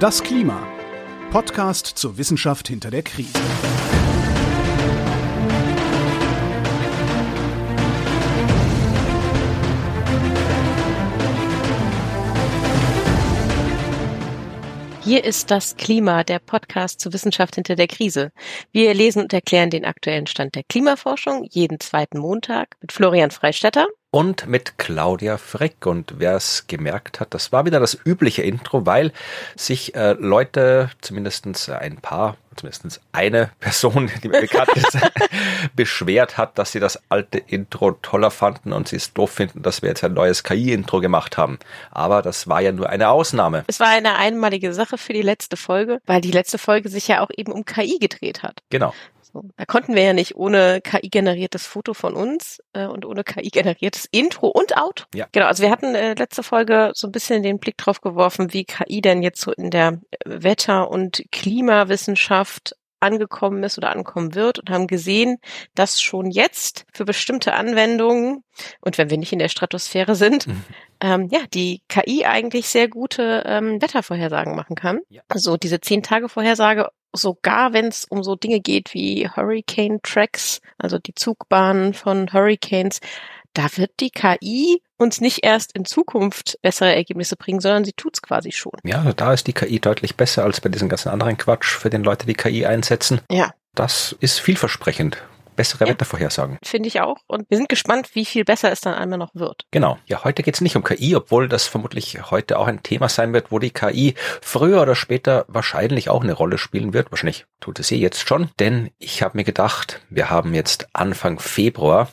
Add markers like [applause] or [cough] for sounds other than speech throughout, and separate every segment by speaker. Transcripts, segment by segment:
Speaker 1: Das Klima. Podcast zur Wissenschaft hinter der Krise.
Speaker 2: Hier ist das Klima, der Podcast zur Wissenschaft hinter der Krise. Wir lesen und erklären den aktuellen Stand der Klimaforschung jeden zweiten Montag mit Florian Freistetter
Speaker 3: und mit Claudia Freck. Und wer es gemerkt hat, das war wieder das übliche Intro, weil sich äh, Leute, zumindestens ein paar, zumindest eine Person, die mir bekannt ist, [laughs] beschwert hat, dass sie das alte Intro toller fanden und sie es doof finden, dass wir jetzt ein neues KI-Intro gemacht haben. Aber das war ja nur eine Ausnahme.
Speaker 2: Es war eine einmalige Sache für die letzte Folge, weil die letzte Folge sich ja auch eben um KI gedreht hat.
Speaker 3: Genau.
Speaker 2: So, da konnten wir ja nicht ohne KI-generiertes Foto von uns äh, und ohne KI-generiertes Intro und Out.
Speaker 3: Ja.
Speaker 2: Genau, also wir hatten äh, letzte Folge so ein bisschen den Blick drauf geworfen, wie KI denn jetzt so in der Wetter- und Klimawissenschaft angekommen ist oder ankommen wird und haben gesehen, dass schon jetzt für bestimmte Anwendungen und wenn wir nicht in der Stratosphäre sind, mhm. ähm, ja, die KI eigentlich sehr gute ähm, Wettervorhersagen machen kann. Ja. Also diese zehn Tage Vorhersage sogar wenn es um so Dinge geht wie Hurricane Tracks, also die Zugbahnen von Hurricanes, da wird die KI uns nicht erst in Zukunft bessere Ergebnisse bringen, sondern sie tut's quasi schon.
Speaker 3: Ja, also da ist die KI deutlich besser als bei diesem ganzen anderen Quatsch, für den Leute die KI einsetzen.
Speaker 2: Ja.
Speaker 3: Das ist vielversprechend bessere
Speaker 2: Ja.
Speaker 3: Wettervorhersagen.
Speaker 2: Finde ich auch. Und wir sind gespannt, wie viel besser es dann einmal noch wird.
Speaker 3: Genau. Ja, heute geht's nicht um KI, obwohl das vermutlich heute auch ein Thema sein wird, wo die KI früher oder später wahrscheinlich auch eine Rolle spielen wird. Wahrscheinlich tut es sie jetzt schon, denn ich habe mir gedacht, wir haben jetzt Anfang Februar.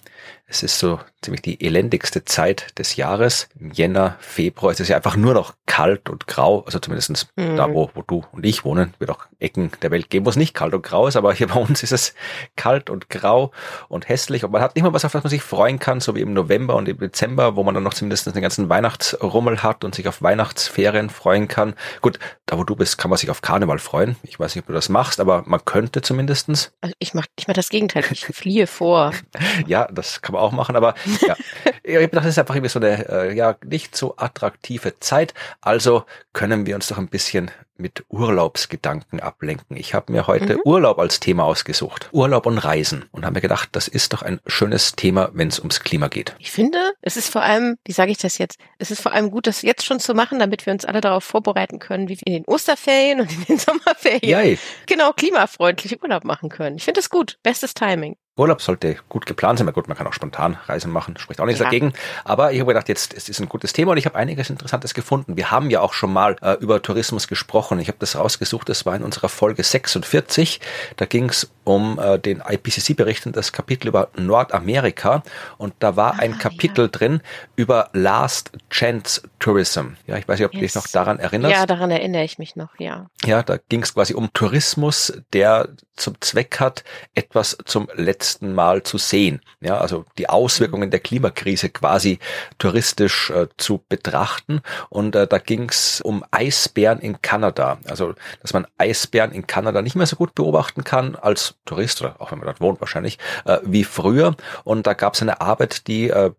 Speaker 3: Es ist so ziemlich die elendigste Zeit des Jahres. Im Jänner, Februar ist es ja einfach nur noch kalt und grau. Also zumindestens
Speaker 2: Mhm.
Speaker 3: da, wo, wo du und ich wohnen, wird auch Ecken der Welt geben, wo es nicht kalt und grau ist. Aber hier bei uns ist es kalt und grau und hässlich. Und man hat nicht mal was, auf das man sich freuen kann, so wie im November und im Dezember, wo man dann noch zumindest den ganzen Weihnachtsrummel hat und sich auf Weihnachtsferien freuen kann. Gut, da wo du bist, kann man sich auf Karneval freuen. Ich weiß nicht, ob du das machst, aber man könnte zumindestens.
Speaker 2: Also ich mach, ich mach das Gegenteil. Ich fliehe vor. [laughs]
Speaker 3: Ja, das kann man auch machen, aber ja. [laughs] ich habe gedacht, das ist einfach irgendwie so eine äh, ja nicht so attraktive Zeit. Also können wir uns doch ein bisschen mit Urlaubsgedanken ablenken. Ich habe mir heute
Speaker 2: Mhm.
Speaker 3: Urlaub als Thema ausgesucht. Urlaub und Reisen. Und habe mir gedacht, das ist doch ein schönes Thema, wenn es ums Klima geht.
Speaker 2: Ich finde, es ist vor allem, wie sage ich das jetzt? Es ist vor allem gut, das jetzt schon zu machen, damit wir uns alle darauf vorbereiten können, wie wir in den Osterferien und in den Sommerferien
Speaker 3: Yay.
Speaker 2: genau klimafreundlich Urlaub machen können. Ich finde es gut. Bestes Timing.
Speaker 3: Urlaub sollte gut geplant sein. Na gut, man kann auch spontan Reisen machen, spricht auch nichts
Speaker 2: Ja.
Speaker 3: dagegen. Aber ich habe gedacht, jetzt es ist ein gutes Thema und ich habe einiges Interessantes gefunden. Wir haben ja auch schon mal äh, über Tourismus gesprochen. Ich habe das rausgesucht, das war in unserer Folge 46. Da ging es um äh, den IPCC-Bericht und das Kapitel über Nordamerika. Und da war ein
Speaker 2: Ah,
Speaker 3: Kapitel drin über Last Chance Tourism. Ja, ich weiß nicht, ob du dich
Speaker 2: Yes.
Speaker 3: noch daran erinnerst.
Speaker 2: Ja, daran erinnere ich mich noch, ja.
Speaker 3: Ja, da ging es quasi um Tourismus, der zum Zweck hat, etwas zum letzten Mal zu sehen. Ja, also die Auswirkungen der Klimakrise quasi touristisch äh, zu betrachten. Und äh, da ging es um Eisbären in Kanada. Also, dass man Eisbären in Kanada nicht mehr so gut beobachten kann als Tourist oder auch wenn man dort wohnt wahrscheinlich, äh, wie früher. Und da gab es eine Arbeit, die äh,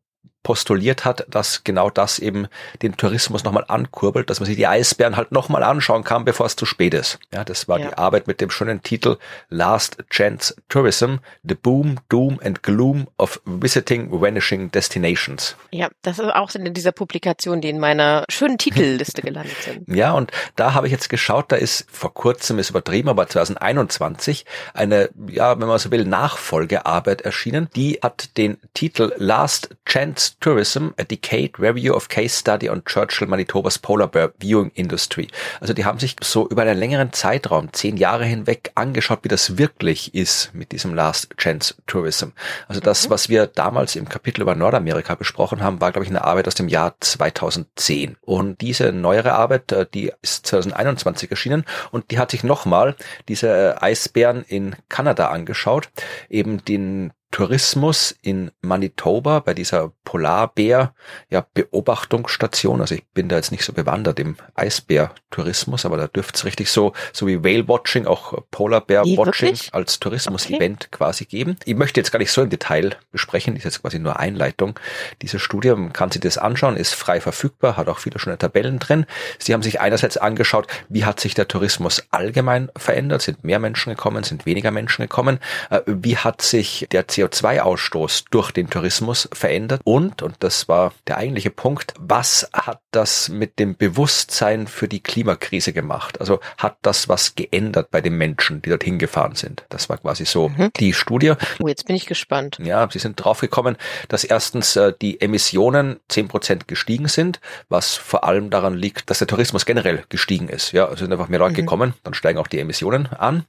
Speaker 3: postuliert hat, dass genau das eben den Tourismus nochmal ankurbelt, dass man sich die Eisbären halt nochmal anschauen kann, bevor es zu spät ist. Ja, das war
Speaker 2: Ja.
Speaker 3: die Arbeit mit dem schönen Titel Last Chance Tourism, The Boom, Doom and Gloom of Visiting Vanishing Destinations.
Speaker 2: Ja, das ist auch in dieser Publikation, die in meiner schönen Titelliste [laughs] gelandet sind.
Speaker 3: Ja, und da habe ich jetzt geschaut, da ist vor kurzem, ist übertrieben, aber 2021 eine, ja, wenn man so will, Nachfolgearbeit erschienen. Die hat den Titel Last Chance Tourism, a Decade Review of Case Study on Churchill Manitobas Polar Bear Viewing Industry. Also die haben sich so über einen längeren Zeitraum, zehn Jahre hinweg, angeschaut, wie das wirklich ist mit diesem Last Chance Tourism. Also das, was wir damals im Kapitel über Nordamerika besprochen haben, war, glaube ich, eine Arbeit aus dem Jahr 2010. Und diese neuere Arbeit, äh, die ist 2021 erschienen und die hat sich nochmal diese äh, Eisbären in Kanada angeschaut, eben den Tourismus in Manitoba bei dieser Polarbär ja, Beobachtungsstation. Also ich bin da jetzt nicht so bewandert im Eisbär-Tourismus, aber da dürfte es richtig so, so wie Whale Watching, auch Polar Bear Watching als Tourismus-Event okay. quasi geben. Ich möchte jetzt gar nicht so im Detail besprechen, ist jetzt quasi nur Einleitung. Diese Studie, man kann sich das anschauen, ist frei verfügbar, hat auch viele schöne Tabellen drin. Sie haben sich einerseits angeschaut, wie hat sich der Tourismus allgemein verändert? Sind mehr Menschen gekommen? Sind weniger Menschen gekommen? Äh, wie hat sich der CO2-Ausstoß durch den Tourismus verändert? Und, und das war der eigentliche Punkt, was hat das mit dem Bewusstsein für die Klimakrise gemacht? Also hat das was geändert bei den Menschen, die dorthin gefahren sind? Das war quasi so mhm. die Studie.
Speaker 2: Oh, jetzt bin ich gespannt.
Speaker 3: Ja, sie sind draufgekommen, dass erstens äh, die Emissionen zehn Prozent gestiegen sind, was vor allem daran liegt, dass der Tourismus generell gestiegen ist. Ja, es sind einfach mehr Leute mhm. gekommen, dann steigen auch die Emissionen an.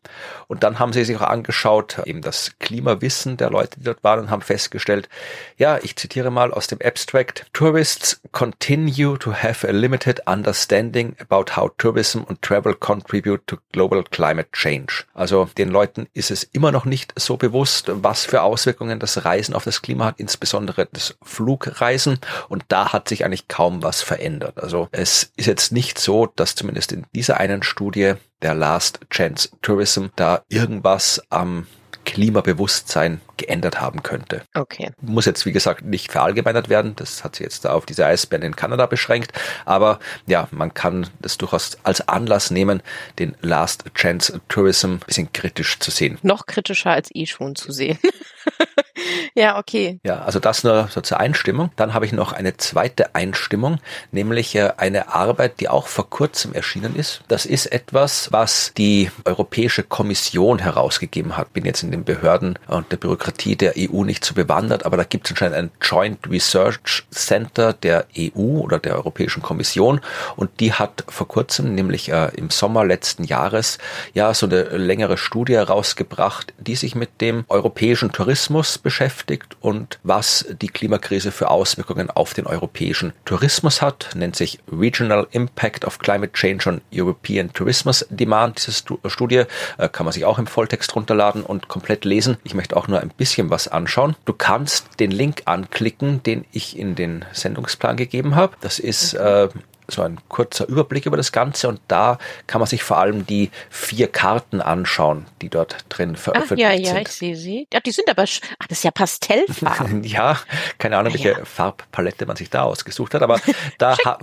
Speaker 3: Und dann haben sie sich auch angeschaut, eben das Klimawissen der Leute, die dort waren, und haben festgestellt, ja, ich zitiere mal aus dem Abstract, Tourists continue to have a limited understanding about how tourism and travel contribute to global climate change. Also den Leuten ist es immer noch nicht so bewusst, was für Auswirkungen das Reisen auf das Klima hat, insbesondere das Flugreisen. Und da hat sich eigentlich kaum was verändert. Also es ist jetzt nicht so, dass zumindest in dieser einen Studie der Last Chance Tourism da irgendwas am Klimabewusstsein geändert haben könnte.
Speaker 2: Okay.
Speaker 3: Muss jetzt, wie gesagt, nicht verallgemeinert werden. Das hat sich jetzt da auf diese Eisbären in Kanada beschränkt. Aber ja, man kann das durchaus als Anlass nehmen, den Last Chance Tourism ein bisschen kritisch zu sehen.
Speaker 2: Noch kritischer als eh schon zu sehen. [laughs] ja, okay.
Speaker 3: Ja, also das nur so zur Einstimmung. Dann habe ich noch eine zweite Einstimmung, nämlich äh, eine Arbeit, die auch vor kurzem erschienen ist. Das ist etwas, was die Europäische Kommission herausgegeben hat. Bin jetzt in den Behörden und der Bürokratie der EU nicht so bewandert, aber da gibt es anscheinend ein Joint Research Center der EU oder der Europäischen Kommission und die hat vor kurzem, nämlich äh, im Sommer letzten Jahres, ja so eine längere Studie herausgebracht, die sich mit dem europäischen Tourismus beschäftigt und was die Klimakrise für Auswirkungen auf den europäischen Tourismus hat, nennt sich Regional Impact of Climate Change on European Tourismus Demand. Diese Studie äh, kann man sich auch im Volltext runterladen und komplett lesen. Ich möchte auch nur ein bisschen was anschauen. Du kannst den Link anklicken, den ich in den Sendungsplan gegeben habe. Das ist äh, so ein kurzer Überblick über das Ganze und da kann man sich vor allem die vier Karten anschauen, die dort drin veröffentlicht
Speaker 2: Ach, ja,
Speaker 3: sind.
Speaker 2: Ja, ich sehe sie. Ja, die sind aber, ach, das ist ja Pastellfarben. [laughs]
Speaker 3: ja, keine Ahnung, welche ja. Farbpalette man sich da ausgesucht hat, aber [laughs] da, ha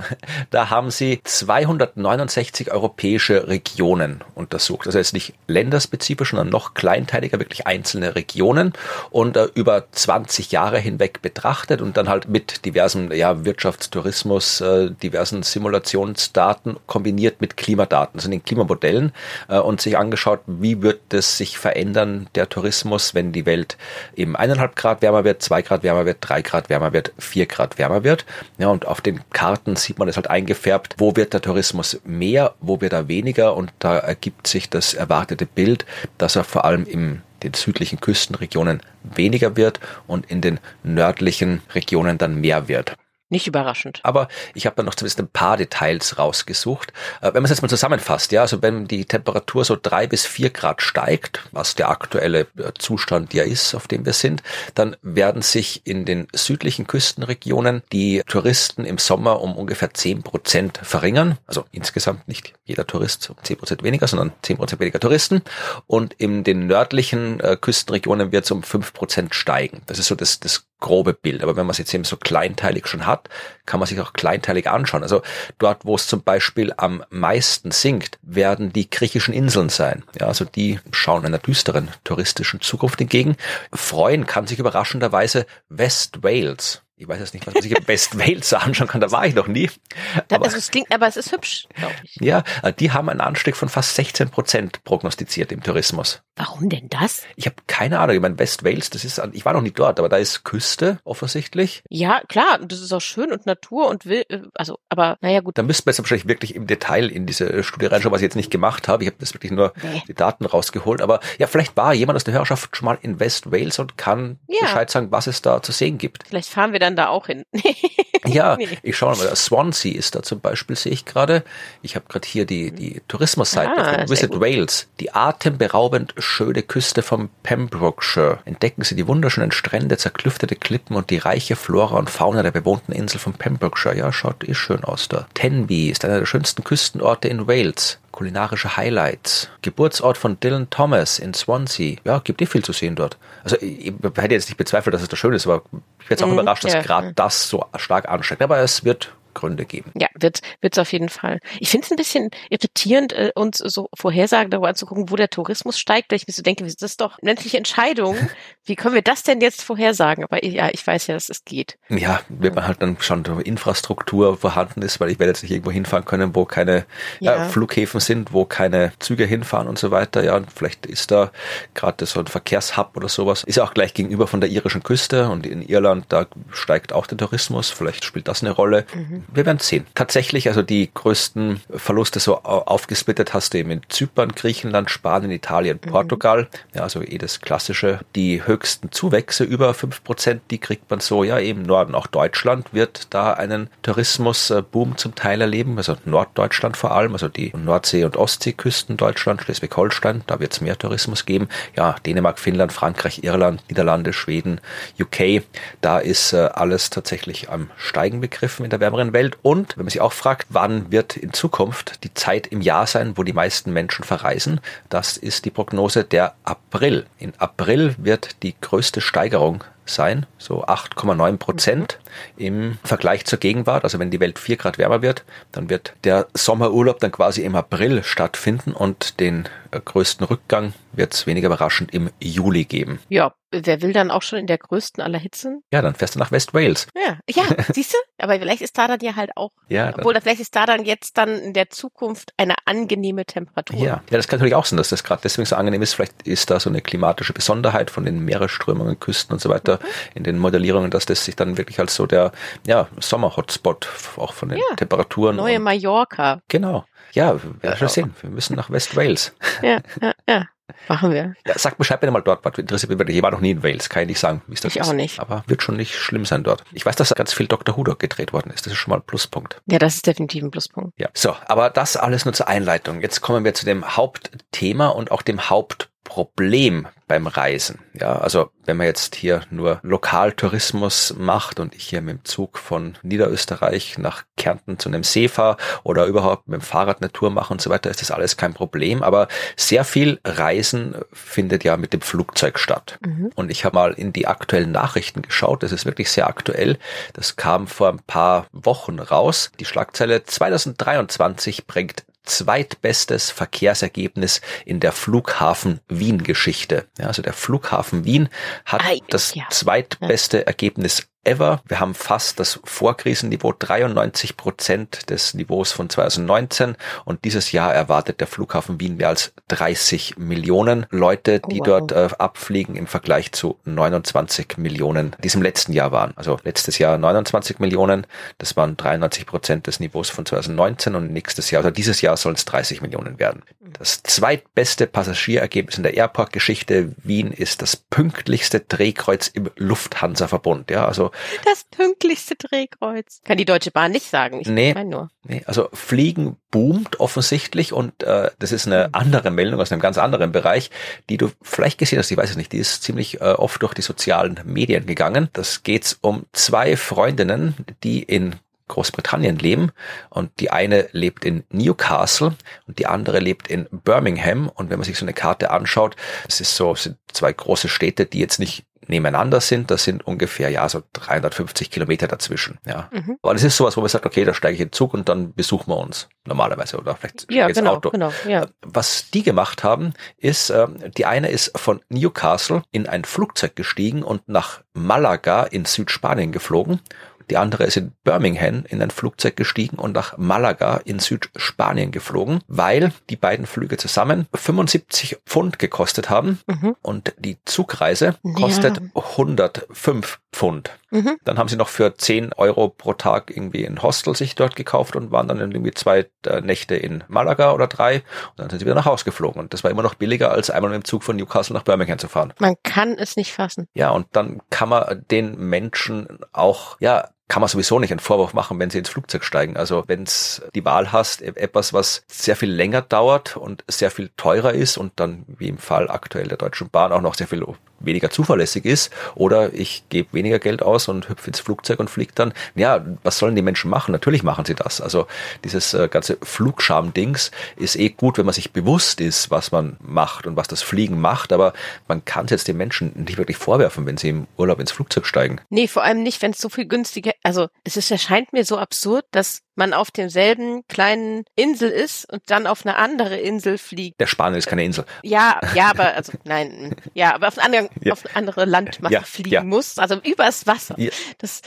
Speaker 3: da haben sie 269 europäische Regionen untersucht. Also jetzt nicht länderspezifisch, sondern noch kleinteiliger, wirklich einzelne Regionen und äh, über 20 Jahre hinweg betrachtet und dann halt mit diversen ja, Wirtschaftstourismus, äh, diversen Simulationsdaten kombiniert mit Klimadaten, also den Klimamodellen äh, und sich angeschaut, wie wird es sich verändern, der Tourismus, wenn die Welt eben eineinhalb Grad wärmer wird, zwei Grad wärmer wird, drei Grad wärmer wird, vier Grad wärmer wird. Ja, und auf den Karten sieht man es halt eingefärbt, wo wird der Tourismus mehr, wo wird er weniger und da ergibt sich das erwartete Bild, dass er vor allem im den südlichen Küstenregionen weniger wird und in den nördlichen Regionen dann mehr wird.
Speaker 2: Nicht überraschend.
Speaker 3: Aber ich habe da noch zumindest ein paar Details rausgesucht. Äh, wenn man es jetzt mal zusammenfasst, ja, also wenn die Temperatur so drei bis vier Grad steigt, was der aktuelle äh, Zustand ja ist, auf dem wir sind, dann werden sich in den südlichen Küstenregionen die Touristen im Sommer um ungefähr zehn Prozent verringern. Also insgesamt nicht jeder Tourist um zehn Prozent weniger, sondern zehn Prozent weniger Touristen. Und in den nördlichen äh, Küstenregionen wird es um fünf Prozent steigen. Das ist so das, das grobe Bild. Aber wenn man es jetzt eben so kleinteilig schon hat, kann man sich auch kleinteilig anschauen. Also dort, wo es zum Beispiel am meisten sinkt, werden die griechischen Inseln sein. Ja, also die schauen einer düsteren touristischen Zukunft entgegen. Freuen kann sich überraschenderweise West Wales ich weiß jetzt nicht, was man sich im Best [laughs] Wales anschauen kann, da war ich noch nie.
Speaker 2: Aber, also es klingt, aber es ist hübsch, glaube ich.
Speaker 3: Ja, die haben einen Anstieg von fast 16 Prozent prognostiziert im Tourismus.
Speaker 2: Warum denn das?
Speaker 3: Ich habe keine Ahnung. Ich meine, West Wales, das ist, ich war noch nie dort, aber da ist Küste offensichtlich.
Speaker 2: Ja, klar, das ist auch schön und Natur und will, also, aber naja gut.
Speaker 3: Da müssten wir jetzt wahrscheinlich wirklich im Detail in diese Studie reinschauen, was ich jetzt nicht gemacht habe. Ich habe das wirklich nur nee. die Daten rausgeholt. Aber ja, vielleicht war jemand aus der Hörerschaft schon mal in West Wales und kann ja. Bescheid sagen, was es da zu sehen gibt.
Speaker 2: Vielleicht fahren wir dann dann da auch hin. [laughs]
Speaker 3: ja, ich schaue mal, Swansea ist da zum Beispiel, sehe ich gerade. Ich habe gerade hier die, die Tourismusseite
Speaker 2: Ah,
Speaker 3: Visit
Speaker 2: gut.
Speaker 3: Wales. Die atemberaubend schöne Küste vom Pembrokeshire. Entdecken Sie die wunderschönen Strände, zerklüftete Klippen und die reiche Flora und Fauna der bewohnten Insel von Pembrokeshire. Ja, schaut eh schön aus da. Tenby ist einer der schönsten Küstenorte in Wales. Kulinarische Highlights. Geburtsort von Dylan Thomas in Swansea. Ja, gibt eh viel zu sehen dort. Also ich, hätte jetzt nicht bezweifelt, dass es da schön ist, aber ich bin jetzt auch
Speaker 2: Mhm,
Speaker 3: überrascht, dass gerade das so stark ansteigt. Aber es wird Gründe geben.
Speaker 2: Ja, wird wird's auf jeden Fall. Ich finde es ein bisschen irritierend, äh, uns so Vorhersagen darüber anzugucken, wo der Tourismus steigt, weil ich mir so denke, das ist doch eine menschliche Entscheidung. [laughs] Wie können wir das denn jetzt vorhersagen? Aber ja, ich weiß ja, dass es geht.
Speaker 3: Ja, wird man halt dann schon Infrastruktur vorhanden ist, weil ich werde jetzt nicht irgendwo hinfahren können, wo keine ja.
Speaker 2: Ja.
Speaker 3: Flughäfen sind, wo keine Züge hinfahren und so weiter. Ja, und vielleicht ist da gerade so ein Verkehrshub oder sowas. Ist ja auch gleich gegenüber von der irischen Küste und in Irland, da steigt auch der Tourismus. Vielleicht spielt das eine Rolle. Wir werden sehen. Tatsächlich, also die größten Verluste so au- aufgesplittet hast du eben in Zypern, Griechenland, Spanien, Italien, Portugal. Ja, also eh das Klassische. Die höchsten Zuwächse über fünf Prozent, die kriegt man so, ja, eben Norden. Auch Deutschland wird da einen Tourismusboom zum Teil erleben. Also Norddeutschland vor allem, also die Nordsee- und Ostseeküsten Deutschland, Schleswig-Holstein, da wird es mehr Tourismus geben. Ja, Dänemark, Finnland, Frankreich, Irland, Niederlande, Schweden, UK, da ist äh, alles tatsächlich am Steigen begriffen in der wärmeren Welt. Und wenn man sich auch fragt, wann wird in Zukunft die Zeit im Jahr sein, wo die meisten Menschen verreisen, das ist die Prognose der April. In April wird die größte Steigerung sein, so 8,9 Prozent im Vergleich zur Gegenwart. Also wenn die Welt 4 Grad wärmer wird, dann wird der Sommerurlaub dann quasi im April stattfinden und den größten Rückgang wird es weniger überraschend im Juli geben.
Speaker 2: Ja, wer will dann auch schon in der größten aller Hitzen?
Speaker 3: Ja, dann fährst du nach West Wales.
Speaker 2: Ja, ja, [laughs] siehst du? Aber vielleicht ist da dann ja halt auch,
Speaker 3: Ja, dann,
Speaker 2: obwohl vielleicht ist da dann jetzt dann in der Zukunft eine angenehme Temperatur.
Speaker 3: ja. ja, das kann natürlich auch sein, dass das gerade deswegen so angenehm ist. Vielleicht ist da so eine klimatische Besonderheit von den Meeresströmungen, Küsten und so weiter in den Modellierungen, dass das sich dann wirklich als so der ja, Sommer-Hotspot auch von den
Speaker 2: Ja,
Speaker 3: Temperaturen
Speaker 2: Neue
Speaker 3: und,
Speaker 2: Mallorca.
Speaker 3: Genau. Ja, wir werden schon sehen. Wir müssen nach West Wales. [laughs]
Speaker 2: Ja, ja, ja. Machen wir.
Speaker 3: Ja, sag Bescheid bitte mal dort, was interessiert mich. Ich war noch nie in Wales, kann ich nicht sagen, wie es das
Speaker 2: Ich
Speaker 3: ist.
Speaker 2: auch nicht.
Speaker 3: Aber wird schon nicht schlimm sein dort. Ich weiß, dass ganz viel Dr. Who dort gedreht worden ist. Das ist schon mal ein Pluspunkt.
Speaker 2: Ja, das ist definitiv ein Pluspunkt.
Speaker 3: Ja. So, aber das alles nur zur Einleitung. Jetzt kommen wir zu dem Hauptthema und auch dem Hauptproblem beim Reisen. Ja, also wenn man jetzt hier nur Lokaltourismus macht und ich hier mit dem Zug von Niederösterreich nach Kärnten zu einem See fahre oder überhaupt mit dem Fahrrad eine Tour mache und so weiter, ist das alles kein Problem. Aber sehr viel Reisen findet ja mit dem Flugzeug statt.
Speaker 2: Mhm.
Speaker 3: Und ich habe mal in die aktuellen Nachrichten geschaut. Das ist wirklich sehr aktuell. Das kam vor ein paar Wochen raus. Die Schlagzeile 2023 bringt zweitbestes Verkehrsergebnis in der Flughafen Wien Geschichte. Ja, also der Flughafen Wien hat
Speaker 2: Ei,
Speaker 3: das
Speaker 2: ja.
Speaker 3: zweitbeste Ergebnis ever. Wir haben fast das Vorkrisenniveau, 93 Prozent des Niveaus von 2019 und dieses Jahr erwartet der Flughafen Wien mehr als 30 Millionen Leute, die
Speaker 2: Oh, wow.
Speaker 3: dort äh, abfliegen im Vergleich zu 29 Millionen, die es im letzten Jahr waren. Also letztes Jahr 29 Millionen, das waren 93 Prozent des Niveaus von 2019 und nächstes Jahr, also dieses Jahr sollen es 30 Millionen werden. Das zweitbeste Passagierergebnis in der Airport-Geschichte Wien ist das pünktlichste Drehkreuz im Lufthansa-Verbund. Ja, also [laughs]
Speaker 2: Das pünktlichste Drehkreuz. Kann die Deutsche Bahn nicht sagen. Ich
Speaker 3: Nee.
Speaker 2: meine nur.
Speaker 3: Nee, also Fliegen boomt offensichtlich und äh, das ist eine andere Meldung aus einem ganz anderen Bereich, die du vielleicht gesehen hast, ich weiß es nicht, die ist ziemlich äh, oft durch die sozialen Medien gegangen. Das geht's um zwei Freundinnen, die in Großbritannien leben und die eine lebt in Newcastle und die andere lebt in Birmingham und wenn man sich so eine Karte anschaut, es ist so es sind zwei große Städte, die jetzt nicht nebeneinander sind, das sind ungefähr ja so 350 Kilometer dazwischen. Ja,
Speaker 2: Mhm.
Speaker 3: aber das ist sowas, wo man sagt, okay, da steige ich in den Zug und dann besuchen wir uns normalerweise oder vielleicht
Speaker 2: Ja, genau,
Speaker 3: Auto.
Speaker 2: genau, ja.
Speaker 3: Was die gemacht haben, ist, ähm, die eine ist von Newcastle in ein Flugzeug gestiegen und nach Malaga in Südspanien geflogen. Die andere ist in Birmingham in ein Flugzeug gestiegen und nach Malaga in Südspanien geflogen, weil die beiden Flüge zusammen 75 Pfund gekostet haben
Speaker 2: Mhm.
Speaker 3: und die Zugreise
Speaker 2: Ja.
Speaker 3: kostet 105 Pfund. Mhm. Dann haben sie noch für 10 Euro pro Tag irgendwie ein Hostel sich dort gekauft und waren dann irgendwie zwei äh, Nächte in Malaga oder drei und dann sind sie wieder nach Hause geflogen. Und das war immer noch billiger, als einmal mit dem Zug von Newcastle nach Birmingham zu fahren.
Speaker 2: Man kann es nicht fassen.
Speaker 3: Ja, und dann kann man den Menschen auch, ja, kann man sowieso nicht einen Vorwurf machen, wenn sie ins Flugzeug steigen. Also wenn es die Wahl hast, e-, etwas, was sehr viel länger dauert und sehr viel teurer ist und dann wie im Fall aktuell der Deutschen Bahn auch noch sehr viel weniger zuverlässig ist oder ich gebe weniger Geld aus und hüpfe ins Flugzeug und fliege dann. Ja, was sollen die Menschen machen? Natürlich machen sie das. Also dieses äh, ganze Flugscham-Dings ist eh gut, wenn man sich bewusst ist, was man macht und was das Fliegen macht, aber man kann es jetzt den Menschen nicht wirklich vorwerfen, wenn sie im Urlaub ins Flugzeug steigen.
Speaker 2: Nee, vor allem nicht, wenn es so viel günstiger, also es ist, erscheint mir so absurd, dass man auf demselben kleinen Insel ist und dann auf eine andere Insel fliegt.
Speaker 3: Der Spanien ist keine Insel.
Speaker 2: Ja, ja, aber also nein, [laughs] ja, aber auf eine andere, ja. auf eine andere Landmasse ja, fliegen ja. muss, also übers Wasser. Ja. Das,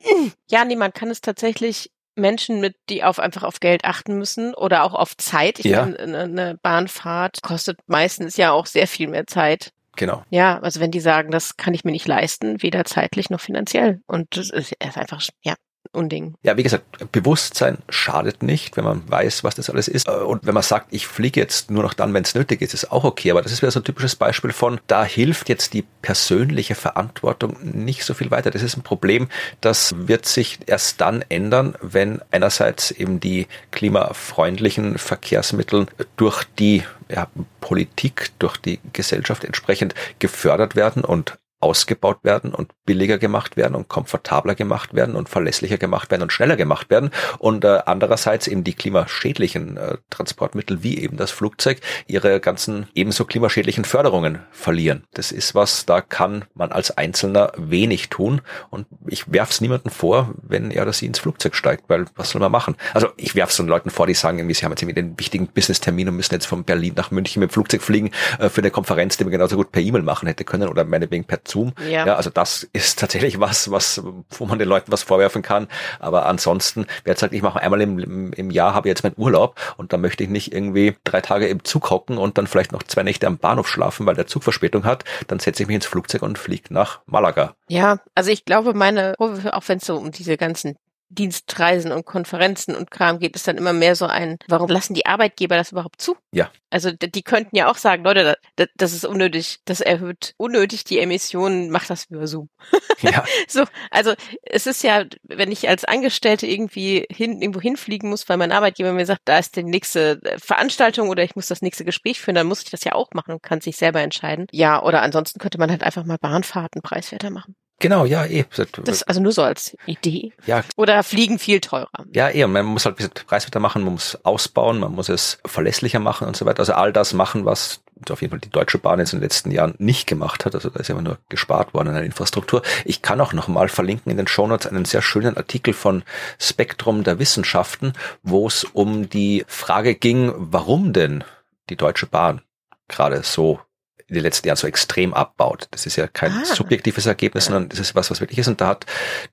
Speaker 2: [clears throat] ja, nee, man kann es tatsächlich Menschen mit, die auf einfach auf Geld achten müssen oder auch auf Zeit. Ich ja. meine, eine Bahnfahrt kostet meistens ja auch sehr viel mehr Zeit.
Speaker 3: Genau.
Speaker 2: Ja, also wenn die sagen, das kann ich mir nicht leisten, weder zeitlich noch finanziell. Und das ist einfach, ja, Unding.
Speaker 3: Ja, wie gesagt, Bewusstsein schadet nicht, wenn man weiß, was das alles ist. Äh, und wenn man sagt, ich fliege jetzt nur noch dann, wenn es nötig ist, ist auch okay. Aber das ist wieder so ein typisches Beispiel von, da hilft jetzt die persönliche Verantwortung nicht so viel weiter. Das ist ein Problem, das wird sich erst dann ändern, wenn einerseits eben die klimafreundlichen Verkehrsmittel durch die ja, Politik, durch die Gesellschaft entsprechend gefördert werden und ausgebaut werden und billiger gemacht werden und komfortabler gemacht werden und verlässlicher gemacht werden und schneller gemacht werden und äh, andererseits eben die klimaschädlichen äh, Transportmittel wie eben das Flugzeug ihre ganzen ebenso klimaschädlichen Förderungen verlieren. Das ist was, da kann man als Einzelner wenig tun und ich werfe es niemandem vor, wenn er oder sie ins Flugzeug steigt, weil was soll man machen? Also ich werfe es den Leuten vor, die sagen irgendwie, sie haben jetzt irgendwie den wichtigen Business-Termin und müssen jetzt von Berlin nach München mit dem Flugzeug fliegen äh, für eine Konferenz, die man genauso gut per E-Mail machen hätte können oder meinetwegen per Zoom. Ja. ja, also das ist tatsächlich was, was, wo man den Leuten was vorwerfen kann. Aber ansonsten, wer sagt, ich mache einmal im, im Jahr, habe jetzt meinen Urlaub und da möchte ich nicht irgendwie drei Tage im Zug hocken und dann vielleicht noch zwei Nächte am Bahnhof schlafen, weil der Zug Verspätung hat, dann setze ich mich ins Flugzeug und fliege nach Malaga.
Speaker 2: Ja, also ich glaube, meine auch wenn es so um diese ganzen Dienstreisen und Konferenzen und Kram geht es dann immer mehr so ein, warum lassen die Arbeitgeber das überhaupt zu?
Speaker 3: Ja.
Speaker 2: Also die könnten ja auch sagen, Leute, das, das ist unnötig, das erhöht unnötig die Emissionen, macht das über Zoom. [laughs] Ja. so, also es ist ja, wenn ich als Angestellte irgendwie hin, irgendwo hinfliegen muss, weil mein Arbeitgeber mir sagt, da ist die nächste Veranstaltung oder ich muss das nächste Gespräch führen, dann muss ich das ja auch machen und kann sich selber entscheiden. Ja, oder ansonsten könnte man halt einfach mal Bahnfahrten preiswerter machen.
Speaker 3: Genau, ja, eh.
Speaker 2: Das also nur so als Idee.
Speaker 3: Ja.
Speaker 2: Oder fliegen viel teurer.
Speaker 3: Ja, eh. Und man muss halt ein bisschen preiswerter machen, man muss ausbauen, man muss es verlässlicher machen und so weiter. Also all das machen, was auf jeden Fall die Deutsche Bahn jetzt in den letzten Jahren nicht gemacht hat. Also da ist immer nur gespart worden an der Infrastruktur. Ich kann auch nochmal verlinken in den Shownotes einen sehr schönen Artikel von Spektrum der Wissenschaften, wo es um die Frage ging, warum denn die Deutsche Bahn gerade so in den letzten Jahren so extrem abbaut. Das ist ja kein ah. subjektives Ergebnis, sondern das ist was, was wirklich ist. Und da hat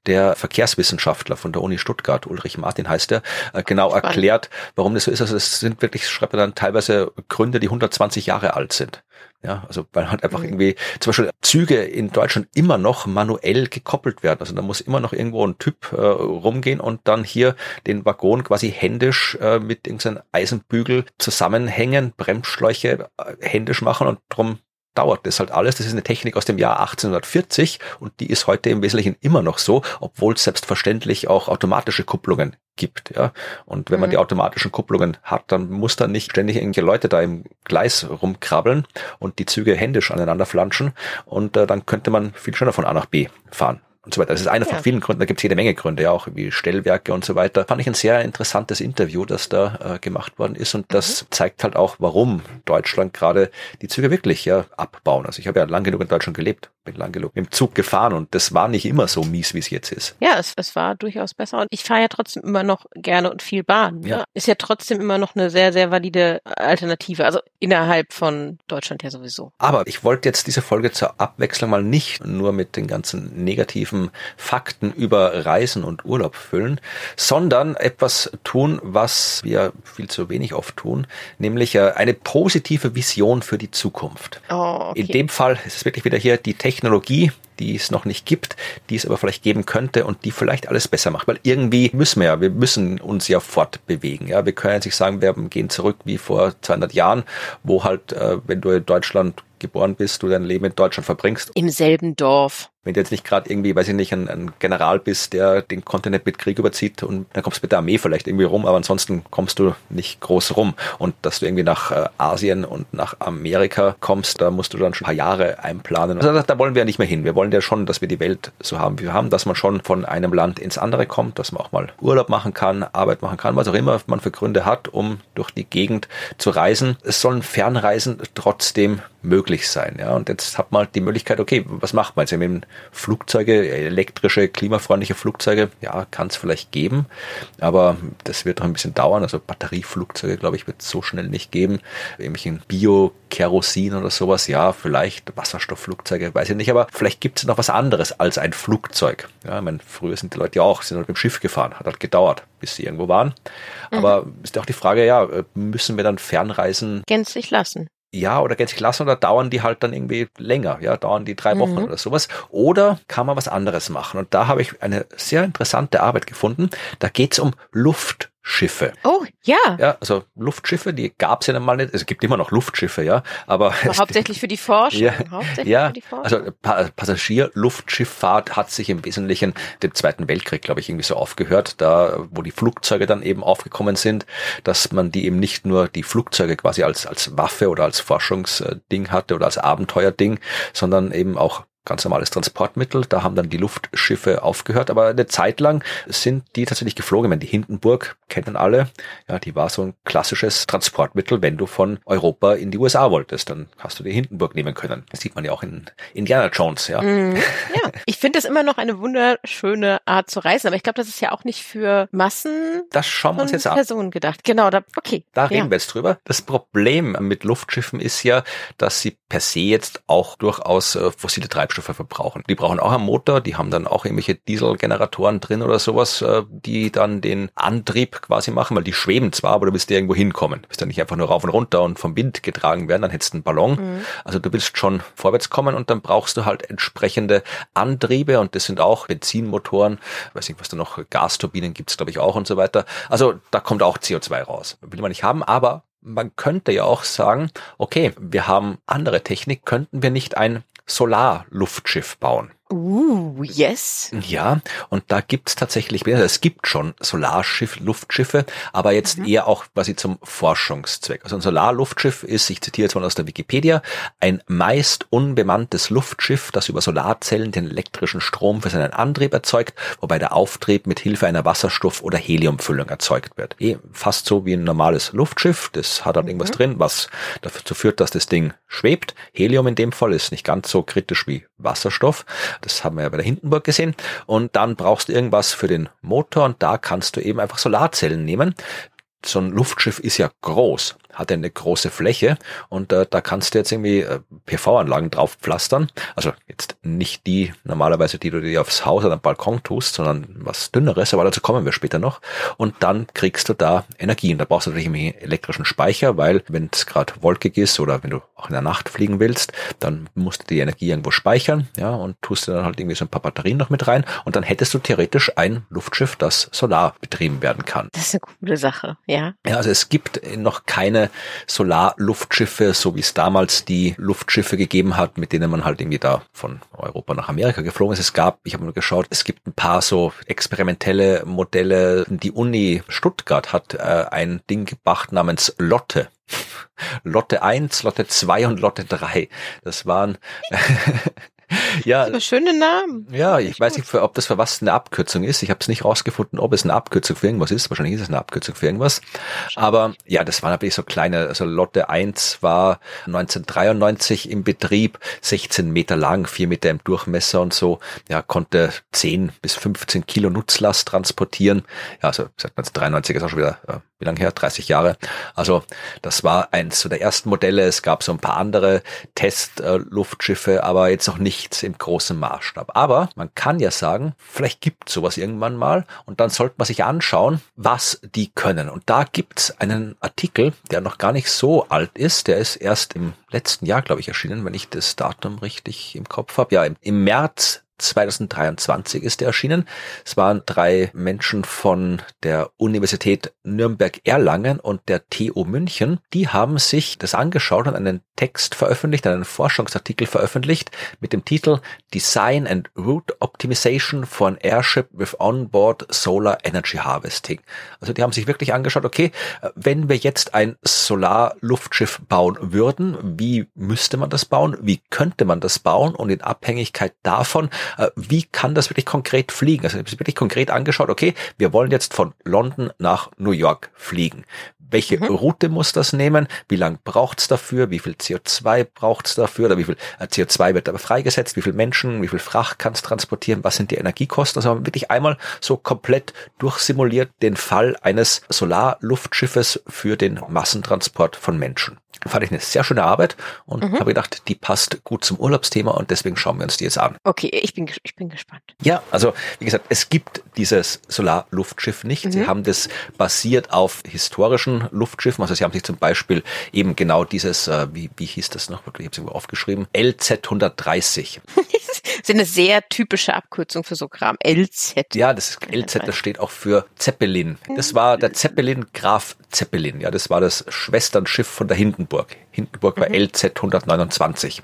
Speaker 3: der Verkehrswissenschaftler von der Uni Stuttgart, Ulrich Martin heißt er, äh, genau Spannend. erklärt, warum das so ist. Also es sind wirklich, schreibt er dann teilweise Gründe, die 120 Jahre alt sind. Ja, also weil halt einfach mhm. irgendwie zum Beispiel Züge in Deutschland immer noch manuell gekoppelt werden. Also da muss immer noch irgendwo ein Typ äh, rumgehen und dann hier den Waggon quasi händisch äh, mit irgendeinem Eisenbügel zusammenhängen, Bremsschläuche äh, händisch machen und drum dauert das halt alles. Das ist eine Technik aus dem Jahr 1840 und die ist heute im Wesentlichen immer noch so, obwohl es selbstverständlich auch automatische Kupplungen gibt. Ja. Und wenn man mhm. die automatischen Kupplungen hat, dann muss dann nicht ständig irgendwelche Leute da im Gleis rumkrabbeln und die Züge händisch aneinander flanschen und äh, dann könnte man viel schneller von A nach B fahren und so weiter. Das ist einer ja. von vielen Gründen, da gibt es jede Menge Gründe, ja auch wie Stellwerke und so weiter. Fand ich ein sehr interessantes Interview, das da äh, gemacht worden ist und das mhm. zeigt halt auch, warum Deutschland gerade die Züge wirklich ja abbauen. Also ich habe ja lang genug in Deutschland gelebt, bin lang genug im Zug gefahren und das war nicht immer so mies, wie es jetzt ist.
Speaker 2: Ja, es, es war durchaus besser und ich fahre ja trotzdem immer noch gerne und viel Bahn. Ne? Ja. Ist ja trotzdem immer noch eine sehr, sehr valide Alternative, also innerhalb von Deutschland ja sowieso.
Speaker 3: Aber ich wollte jetzt diese Folge zur Abwechslung mal nicht nur mit den ganzen negativen Fakten über Reisen und Urlaub füllen, sondern etwas tun, was wir viel zu wenig oft tun, nämlich äh, eine positive Vision für die Zukunft. Oh, okay. In dem Fall ist es wirklich wieder hier die Technologie, die es noch nicht gibt, die es aber vielleicht geben könnte und die vielleicht alles besser macht. Weil irgendwie müssen wir ja, wir müssen uns ja fortbewegen. Ja, wir können jetzt nicht sagen, wir gehen zurück wie vor 200 Jahren, wo halt, äh, wenn du in Deutschland geboren bist, du dein Leben in Deutschland verbringst.
Speaker 2: Im selben Dorf
Speaker 3: wenn du jetzt nicht gerade irgendwie, weiß ich nicht, ein, ein, General bist, der den Kontinent mit Krieg überzieht und dann kommst du mit der Armee vielleicht irgendwie rum, aber ansonsten kommst du nicht groß rum. Und dass du irgendwie nach äh, Asien und nach Amerika kommst, da musst du dann schon ein paar Jahre einplanen. Also da, da wollen wir ja nicht mehr hin. Wir wollen ja schon, dass wir die Welt so haben, wie wir haben, dass man schon von einem Land ins andere kommt, dass man auch mal Urlaub machen kann, Arbeit machen kann, was auch immer man für Gründe hat, um durch die Gegend zu reisen. Es sollen Fernreisen trotzdem möglich sein. Ja, und jetzt hat man halt die Möglichkeit, okay, was macht man jetzt? Mit Flugzeuge, elektrische, klimafreundliche Flugzeuge, ja, kann es vielleicht geben, aber das wird noch ein bisschen dauern. Also Batterieflugzeuge, glaube ich, wird es so schnell nicht geben. Irgendwelchen Bio-Kerosin oder sowas, ja, vielleicht Wasserstoffflugzeuge, weiß ich nicht, aber vielleicht gibt es noch was anderes als ein Flugzeug. Ja, ich meine, früher sind die Leute ja auch, sind halt mit dem Schiff gefahren, hat halt gedauert, bis sie irgendwo waren. Mhm. Aber ist ja auch die Frage, ja, müssen wir dann Fernreisen
Speaker 2: gänzlich lassen?
Speaker 3: Ja, oder gänzlich lassen oder dauern die halt dann irgendwie länger, ja, dauern die drei Wochen mhm. oder sowas. Oder kann man was anderes machen? Und da habe ich eine sehr interessante Arbeit gefunden. Da geht es um Luft. Schiffe.
Speaker 2: Oh, ja.
Speaker 3: Ja, also Luftschiffe, die gab es ja mal nicht. Es gibt immer noch Luftschiffe, ja. Aber, aber
Speaker 2: hauptsächlich für die Forschung.
Speaker 3: Ja, ja, die Forschung. also pa Passagierluftschifffahrt hat sich im Wesentlichen dem Zweiten Weltkrieg, glaube ich, irgendwie so aufgehört, da wo die Flugzeuge dann eben aufgekommen sind, dass man die eben nicht nur die Flugzeuge quasi als als Waffe oder als Forschungsding hatte oder als Abenteuerding, sondern eben auch ganz normales Transportmittel. Da haben dann die Luftschiffe aufgehört, aber eine Zeit lang sind die tatsächlich geflogen. Wenn die Hindenburg kennen alle, ja, die war so ein klassisches Transportmittel, wenn du von Europa in die USA wolltest, dann hast du die Hindenburg nehmen können. Das sieht man ja auch in Indiana Jones, ja.
Speaker 2: Mm, [laughs] ja, ich finde das immer noch eine wunderschöne Art zu reisen, aber ich glaube, das ist ja auch nicht für Massen
Speaker 3: das schauen wir uns jetzt
Speaker 2: an. Personen gedacht. Genau, da, okay.
Speaker 3: Da reden ja. wir jetzt drüber. Das Problem mit Luftschiffen ist ja, dass sie per se jetzt auch durchaus äh, fossile Treibstoffe Treibstoffe verbrauchen. Die brauchen auch einen Motor, die haben dann auch irgendwelche Dieselgeneratoren drin oder sowas, äh, die dann den Antrieb quasi machen, weil die schweben zwar, aber du willst ja irgendwo hinkommen. Du willst ja nicht einfach nur rauf und runter und vom Wind getragen werden, dann hättest du einen Ballon. Mhm. Also du willst schon vorwärts kommen und dann brauchst du halt entsprechende Antriebe und das sind auch Benzinmotoren, weiß nicht, was da noch, Gasturbinen gibt's glaube ich auch und so weiter. Also da kommt auch CO2 raus. Will man nicht haben, aber man könnte ja auch sagen, okay, wir haben andere Technik, könnten wir nicht ein Solarluftschiff bauen.
Speaker 2: Uh, yes.
Speaker 3: Ja, und da gibt's tatsächlich, also es gibt schon Solarschiff, Luftschiffe, aber jetzt mhm. eher auch quasi zum Forschungszweck. Also ein Solarluftschiff ist, ich zitiere jetzt mal aus der Wikipedia, ein meist unbemanntes Luftschiff, das über Solarzellen den elektrischen Strom für seinen Antrieb erzeugt, wobei der Auftrieb mit Hilfe einer Wasserstoff- oder Heliumfüllung erzeugt wird. Eh, fast so wie ein normales Luftschiff, das hat halt mhm. irgendwas drin, was dazu führt, dass das Ding schwebt. Helium in dem Fall ist nicht ganz so kritisch wie Wasserstoff. Das haben wir ja bei der Hindenburg gesehen. Und dann brauchst du irgendwas für den Motor und da kannst du eben einfach Solarzellen nehmen. So ein Luftschiff ist ja groß hat eine große Fläche und äh, da kannst du jetzt irgendwie äh, PV-Anlagen drauf pflastern. Also jetzt nicht die normalerweise, die du dir aufs Haus oder am Balkon tust, sondern was dünneres, aber dazu kommen wir später noch. Und dann kriegst du da Energie. Und da brauchst du natürlich einen elektrischen Speicher, weil wenn es gerade wolkig ist oder wenn du auch in der Nacht fliegen willst, dann musst du die Energie irgendwo speichern, ja, und tust du dann halt irgendwie so ein paar Batterien noch mit rein und dann hättest du theoretisch ein Luftschiff, das solar betrieben werden kann.
Speaker 2: Das ist eine coole Sache, ja.
Speaker 3: Ja, also es gibt noch keine Solarluftschiffe, so wie es damals die Luftschiffe gegeben hat, mit denen man halt irgendwie da von Europa nach Amerika geflogen ist. Es gab, ich habe nur geschaut, es gibt ein paar so experimentelle Modelle. Die Uni Stuttgart hat äh, ein Ding gebracht namens Lotte. [laughs] Lotte 1, Lotte 2 und Lotte 3. Das waren [laughs] [laughs]
Speaker 2: ja, aber schöne Namen.
Speaker 3: Ja, ich weiß nicht, ob das für was eine Abkürzung ist. Ich habe es nicht rausgefunden, ob es eine Abkürzung für irgendwas ist. Wahrscheinlich ist es eine Abkürzung für irgendwas. Aber ja, das waren natürlich so kleine. Also Lotte 1 war 1993 im Betrieb, 16 Meter lang, 4 Meter im Durchmesser und so. Ja, konnte 10 bis 15 Kilo Nutzlast transportieren. Ja, also seit 1993 ist auch schon wieder äh, wie lange her? 30 Jahre. Also das war eins so der ersten Modelle. Es gab so ein paar andere Testluftsschiffe, äh, aber jetzt noch nicht nichts im großen Maßstab. Aber man kann ja sagen, vielleicht gibt sowas irgendwann mal und dann sollte man sich anschauen, was die können. Und da gibt's einen Artikel, der noch gar nicht so alt ist, der ist erst im letzten Jahr, glaube ich, erschienen, wenn ich das Datum richtig im Kopf habe. Ja, im, im März 2023 ist er erschienen. Es waren drei Menschen von der Universität Nürnberg-Erlangen und der TU München. Die haben sich das angeschaut und einen Text veröffentlicht, einen Forschungsartikel veröffentlicht mit dem Titel Design and Route Optimization for an Airship with Onboard Solar Energy Harvesting. Also die haben sich wirklich angeschaut, okay, wenn wir jetzt ein Solarluftschiff bauen würden, wie müsste man das bauen? Wie könnte man das bauen? Und in Abhängigkeit davon wie kann das wirklich konkret fliegen? Also wirklich konkret angeschaut, okay, wir wollen jetzt von London nach New York fliegen. Welche mhm. Route muss das nehmen? Wie lang braucht's dafür? Wie viel CO2 braucht's dafür? Oder wie viel äh, CO2 wird aber freigesetzt? Wie viel Menschen, wie viel Fracht kann's transportieren? Was sind die Energiekosten? Also haben wirklich einmal so komplett durchsimuliert den Fall eines Solarluftschiffes für den Massentransport von Menschen. Fand ich eine sehr schöne Arbeit und mhm. habe gedacht, die passt gut zum Urlaubsthema und deswegen schauen wir uns die jetzt an.
Speaker 2: Okay, ich bin, ich bin gespannt.
Speaker 3: Ja, also wie gesagt, es gibt dieses Solarluftschiff nicht. Mhm. Sie haben das basiert auf historischen Luftschiffen. Also sie haben sich zum Beispiel eben genau dieses, äh, wie, wie hieß das noch? Ich habe es irgendwo aufgeschrieben. LZ 130.
Speaker 2: das ist eine sehr typische Abkürzung für so Kram. LZ.
Speaker 3: Ja, das ist LZ, das steht auch für Zeppelin. Das war der Zeppelin Graf Zeppelin. Ja, das war das Schwesternschiff von der Hindenburg. Hindenburg war mhm. LZ 129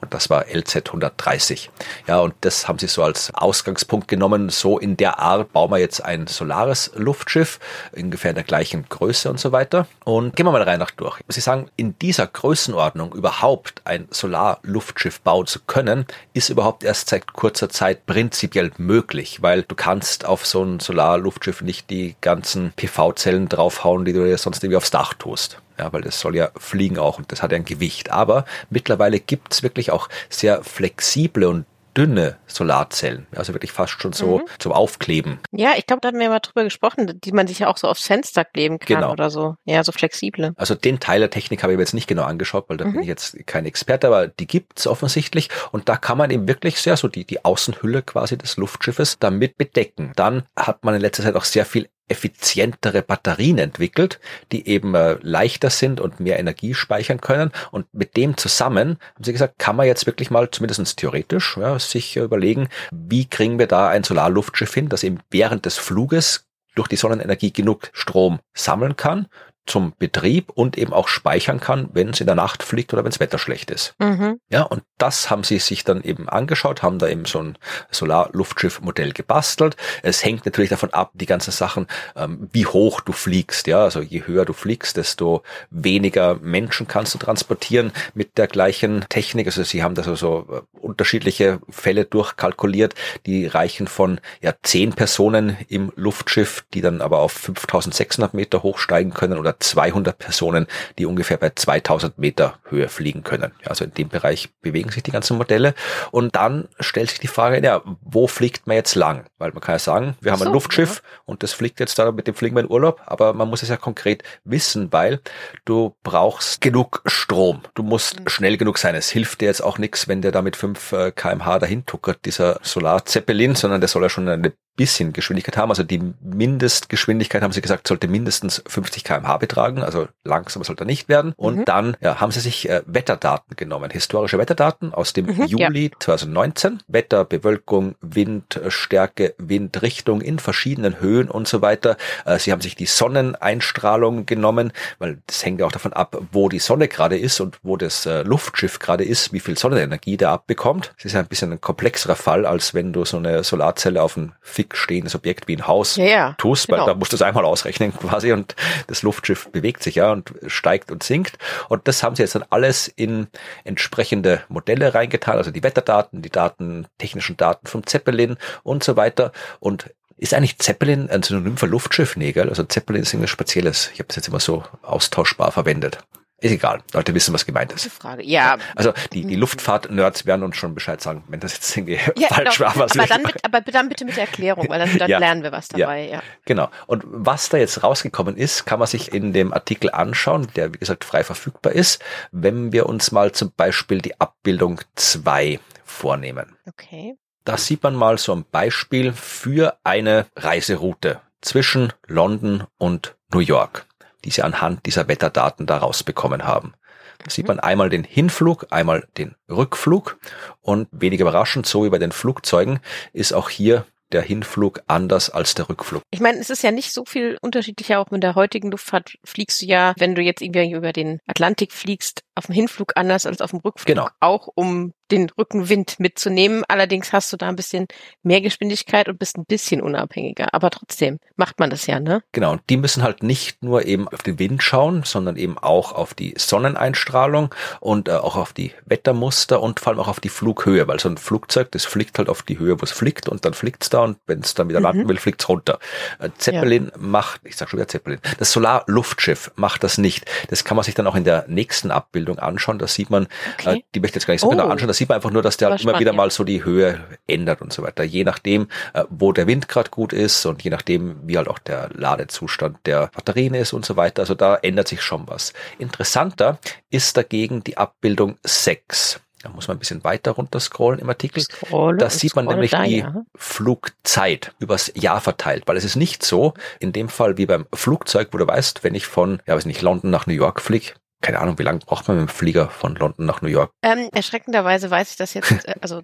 Speaker 3: und das war LZ 130. Ja, und das haben sie so als Ausgangspunkt genommen. So in der Art bauen wir jetzt ein solares Luftschiff, ungefähr in der gleichen Größe und so weiter. Und gehen wir mal rein nach durch. Sie sagen, in dieser Größenordnung überhaupt ein Solarluftschiff bauen zu können, ist überhaupt erst seit kurzer Zeit prinzipiell möglich, weil du kannst auf so ein Solarluftschiff nicht die ganzen PV-Zellen draufhauen, die du dir sonst irgendwie aufs Dach tust ja, weil das soll ja fliegen auch und das hat ja ein Gewicht. Aber mittlerweile gibt's wirklich auch sehr flexible und dünne Solarzellen, also wirklich fast schon so mhm. zum Aufkleben.
Speaker 2: Ja, ich glaube, da hatten wir mal drüber gesprochen, die man sich ja auch so aufs Fenster kleben kann genau. oder so. Ja, so flexible.
Speaker 3: Also den Teil der Technik habe ich mir jetzt nicht genau angeschaut, weil da mhm. bin ich jetzt kein Experte, aber die gibt's offensichtlich und da kann man eben wirklich sehr so die, die Außenhülle quasi des Luftschiffes damit bedecken. Dann hat man in letzter Zeit auch sehr viel effizientere Batterien entwickelt, die eben äh, leichter sind und mehr Energie speichern können. Und mit dem zusammen, haben sie gesagt, kann man jetzt wirklich mal, zumindest theoretisch, ja, sich überlegen, wie kriegen wir da ein Solarluftschiff hin, das eben während des Fluges durch die Sonnenenergie genug Strom sammeln kann, zum Betrieb und eben auch speichern kann, wenn es in der Nacht fliegt oder wenn das Wetter schlecht ist. Mhm. Ja, und das haben sie sich dann eben angeschaut, haben da eben so ein Solar-Luftschiff-Modell gebastelt. Es hängt natürlich davon ab, die ganzen Sachen, ähm, wie hoch du fliegst. Ja, also je höher du fliegst, desto weniger Menschen kannst du transportieren mit der gleichen Technik. Also sie haben da so, so äh, unterschiedliche Fälle durchkalkuliert, die reichen von ja zehn Personen im Luftschiff, die dann aber auf 5600 Meter hochsteigen können oder 200 Personen, die ungefähr bei 2000 Meter Höhe fliegen können. Also in dem Bereich bewegen sich die ganzen Modelle. Und dann stellt sich die Frage, ja, wo fliegt man jetzt lang? Weil man kann ja sagen, wir haben so, ein Luftschiff ja. und das fliegt jetzt da, mit dem fliegen wir in Urlaub, aber man muss es ja konkret wissen, weil du brauchst genug Strom. Du musst mhm. schnell genug sein. Es hilft dir jetzt auch nichts, wenn der da mit 5 äh, kmh dahin tuckert, dieser Solarzeppelin, sondern der soll ja schon eine bisschen Geschwindigkeit haben. Also die Mindestgeschwindigkeit, haben sie gesagt, sollte mindestens 50 kmh betragen, also langsamer sollte er nicht werden. Und mhm. dann ja, haben sie sich äh, Wetterdaten genommen, historische Wetterdaten aus dem mhm, Juli ja. 2019. Wetter, Bewölkung, Windstärke, Windrichtung in verschiedenen Höhen und so weiter. Äh, sie haben sich die Sonneneinstrahlung genommen, weil das hängt ja auch davon ab, wo die Sonne gerade ist und wo das äh, Luftschiff gerade ist, wie viel Sonnenenergie der abbekommt. Das ist ja ein bisschen ein komplexerer Fall, als wenn du so eine Solarzelle auf einen fix stehendes Objekt wie ein Haus ja, ja, tust, weil genau. da musst du es einmal ausrechnen quasi und das Luftschiff bewegt sich ja und steigt und sinkt. Und das haben sie jetzt dann alles in entsprechende Modelle reingetan, also die Wetterdaten, die Daten, technischen Daten vom Zeppelin und so weiter. Und ist eigentlich Zeppelin ein Synonym für Luftschiff? Nee, gell? Also Zeppelin ist irgendwas Spezielles. Ich habe das jetzt immer so austauschbar verwendet. Ist egal, Leute wissen, was gemeint ist.
Speaker 2: Frage. Ja.
Speaker 3: Also die, die Luftfahrt-Nerds werden uns schon Bescheid sagen, wenn das jetzt irgendwie
Speaker 2: ja,
Speaker 3: falsch
Speaker 2: genau.
Speaker 3: war. Was
Speaker 2: aber, dann mit, aber dann bitte mit der Erklärung, weil dann, dann
Speaker 3: Ja.
Speaker 2: lernen wir was dabei. Ja.
Speaker 3: Genau. Und was da jetzt rausgekommen ist, kann man sich in dem Artikel anschauen, der wie gesagt frei verfügbar ist, wenn wir uns mal zum Beispiel die Abbildung 2 vornehmen.
Speaker 2: Okay.
Speaker 3: Da sieht man mal so ein Beispiel für eine Reiseroute zwischen London und New York, die sie anhand dieser Wetterdaten da rausbekommen haben. Da sieht man einmal den Hinflug, einmal den Rückflug und wenig überraschend, so wie bei den Flugzeugen, ist auch hier der Hinflug anders als der Rückflug.
Speaker 2: Ich meine, es ist ja nicht so viel unterschiedlicher. Auch mit der heutigen Luftfahrt fliegst du ja, wenn du jetzt irgendwie über den Atlantik fliegst, auf dem Hinflug anders als auf dem Rückflug.
Speaker 3: Genau.
Speaker 2: Auch um den Rückenwind mitzunehmen. Allerdings hast du da ein bisschen mehr Geschwindigkeit und bist ein bisschen unabhängiger. Aber trotzdem macht man das ja, ne?
Speaker 3: Genau, und die müssen halt nicht nur eben auf den Wind schauen, sondern eben auch auf die Sonneneinstrahlung und äh, auch auf die Wettermuster und vor allem auch auf die Flughöhe, weil so ein Flugzeug, das fliegt halt auf die Höhe, wo es fliegt und dann fliegt's da und wenn es dann wieder
Speaker 2: Mhm.
Speaker 3: landen will, fliegt's runter. Äh, Zeppelin macht, ich sag schon wieder Zeppelin, das Solarluftschiff macht das nicht. Das kann man sich dann auch in der nächsten Abbildung anschauen. Da sieht man,
Speaker 2: Okay.
Speaker 3: äh, die möchte ich jetzt gar nicht so
Speaker 2: Oh.
Speaker 3: genau anschauen, sieht man einfach nur, dass der halt immer wieder mal so die Höhe ändert und so weiter. Je nachdem, äh, wo der Wind gerade gut ist und je nachdem, wie halt auch der Ladezustand der Batterien ist und so weiter. Also da ändert sich schon was. Interessanter ist dagegen die Abbildung 6. Da muss man ein bisschen weiter runter scrollen im Artikel.
Speaker 2: Scrolle
Speaker 3: Da sieht man nämlich
Speaker 2: da,
Speaker 3: die
Speaker 2: ja.
Speaker 3: Flugzeit übers Jahr verteilt, weil es ist nicht so, in dem Fall wie beim Flugzeug, wo du weißt, wenn ich von, ja weiß nicht, London nach New York fliege, keine Ahnung, wie lange braucht man mit dem Flieger von London nach New York?
Speaker 2: Ähm, erschreckenderweise weiß ich das jetzt, äh, also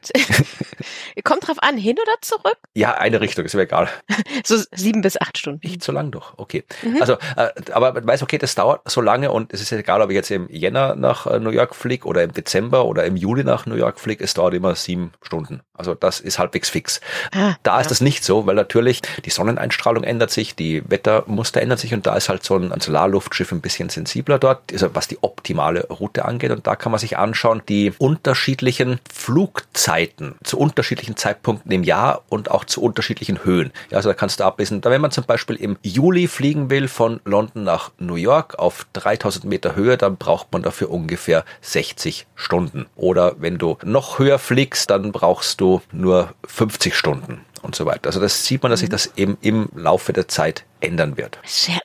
Speaker 2: [laughs] kommt drauf an, hin oder zurück?
Speaker 3: Ja, eine Richtung, ist mir egal. [laughs]
Speaker 2: So sieben bis acht Stunden.
Speaker 3: Nicht so lang doch, okay.
Speaker 2: Mhm.
Speaker 3: Also, äh, aber man weiß, okay, das dauert so lange und es ist egal, ob ich jetzt im Jänner nach äh, New York fliege oder im Dezember oder im Juli nach New York fliege, es dauert immer sieben Stunden. Also das ist halbwegs fix.
Speaker 2: Ah,
Speaker 3: Da ist
Speaker 2: ja.
Speaker 3: das nicht so, weil natürlich die Sonneneinstrahlung ändert sich, die Wettermuster ändern sich und da ist halt so ein, ein Solarluftschiff ein bisschen sensibler dort, also was die optimale Route angeht. Und da kann man sich anschauen, die unterschiedlichen Flugzeiten zu unterschiedlichen Zeitpunkten im Jahr und auch zu unterschiedlichen Höhen. Ja, also da kannst du ablesen, wenn man zum Beispiel im Juli fliegen will von London nach New York auf 3000 Meter Höhe, dann braucht man dafür ungefähr 60 Stunden. Oder wenn du noch höher fliegst, dann brauchst du nur 50 Stunden und so weiter. Also das sieht man, dass sich das eben im Laufe der Zeit ändern wird.
Speaker 2: Sehr-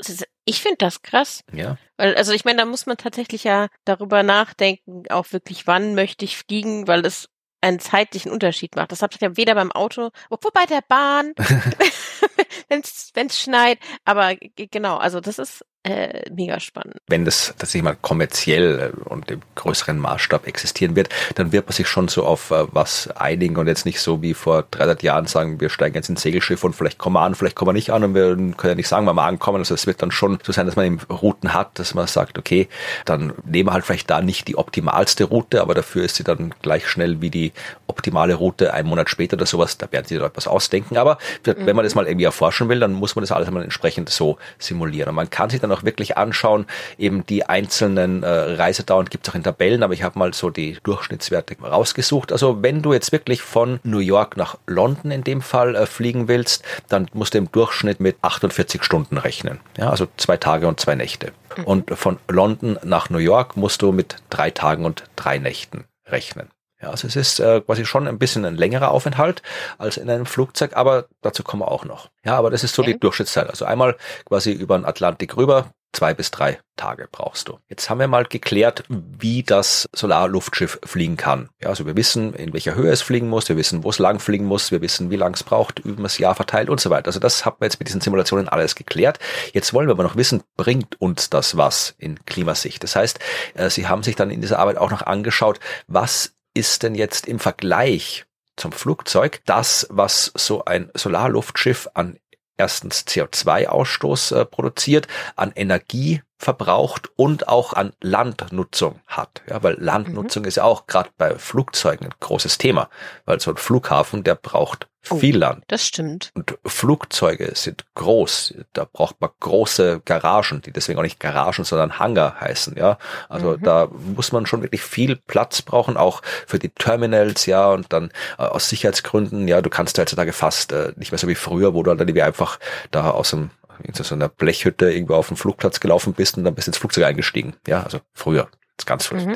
Speaker 2: Ich finde das krass.
Speaker 3: Ja,
Speaker 2: Weil, also ich meine, da muss man tatsächlich ja darüber nachdenken, auch wirklich, wann möchte ich fliegen, weil das einen zeitlichen Unterschied macht. Das hat ja weder beim Auto, obwohl bei der Bahn, [laughs] [laughs] wenn es schneit. Aber genau, also das ist äh, mega spannend.
Speaker 3: wenn das tatsächlich mal kommerziell äh, und im größeren Maßstab existieren wird, dann wird man sich schon so auf äh, was einigen und jetzt nicht so wie vor 300 Jahren sagen, wir steigen jetzt ins Segelschiff und vielleicht kommen wir an, vielleicht kommen wir nicht an und wir können ja nicht sagen, wann wir ankommen. Also es wird dann schon so sein, dass man eben Routen hat, dass man sagt, okay, dann nehmen wir halt vielleicht da nicht die optimalste Route, aber dafür ist sie dann gleich schnell wie die optimale Route einen Monat später oder sowas. Da werden sie da etwas ausdenken. Aber wenn man das mal irgendwie erforschen will, dann muss man das alles mal entsprechend so simulieren. Und man kann sich dann auch wirklich anschauen, eben die einzelnen äh, Reisedauern gibt es auch in Tabellen, aber ich habe mal so die Durchschnittswerte rausgesucht. Also wenn du jetzt wirklich von New York nach London in dem Fall äh, fliegen willst, dann musst du im Durchschnitt mit 48 Stunden rechnen. Ja, also zwei Tage und zwei Nächte. Und von London nach New York musst du mit drei Tagen und drei Nächten rechnen. Ja, also es ist äh, quasi schon ein bisschen ein längerer Aufenthalt als in einem Flugzeug, aber dazu kommen wir auch noch. Ja, aber das ist so
Speaker 2: Okay.
Speaker 3: die Durchschnittszeit. Also einmal quasi über den Atlantik rüber, zwei bis drei Tage brauchst du. Jetzt haben wir mal geklärt, wie das Solarluftschiff fliegen kann. Ja, also wir wissen, in welcher Höhe es fliegen muss, wir wissen, wo es lang fliegen muss, wir wissen, wie lang es braucht, über das Jahr verteilt und so weiter. Also das haben wir jetzt mit diesen Simulationen alles geklärt. Jetzt wollen wir aber noch wissen, bringt uns das was in Klimasicht? Das heißt, äh, Sie haben sich dann in dieser Arbeit auch noch angeschaut, was ist denn jetzt im Vergleich zum Flugzeug das, was so ein Solarluftschiff an erstens CO2-Ausstoß äh, produziert, an Energie verbraucht und auch an Landnutzung hat. Ja, weil Landnutzung ist ja auch gerade bei Flugzeugen ein großes Thema, weil so ein Flughafen, der braucht
Speaker 2: Oh.
Speaker 3: viel Land.
Speaker 2: Das stimmt.
Speaker 3: Und Flugzeuge sind groß. Da braucht man große Garagen, die deswegen auch nicht Garagen, sondern Hangar heißen, ja. Also
Speaker 2: Mhm.
Speaker 3: da muss man schon wirklich viel Platz brauchen, auch für die Terminals, ja. Und dann äh, aus Sicherheitsgründen, ja, du kannst heutzutage fast äh, nicht mehr so wie früher, wo du dann irgendwie einfach da aus dem in so einer Blechhütte irgendwo auf dem Flugplatz gelaufen bist und dann bist ins Flugzeug eingestiegen. Ja, also früher ganz mhm.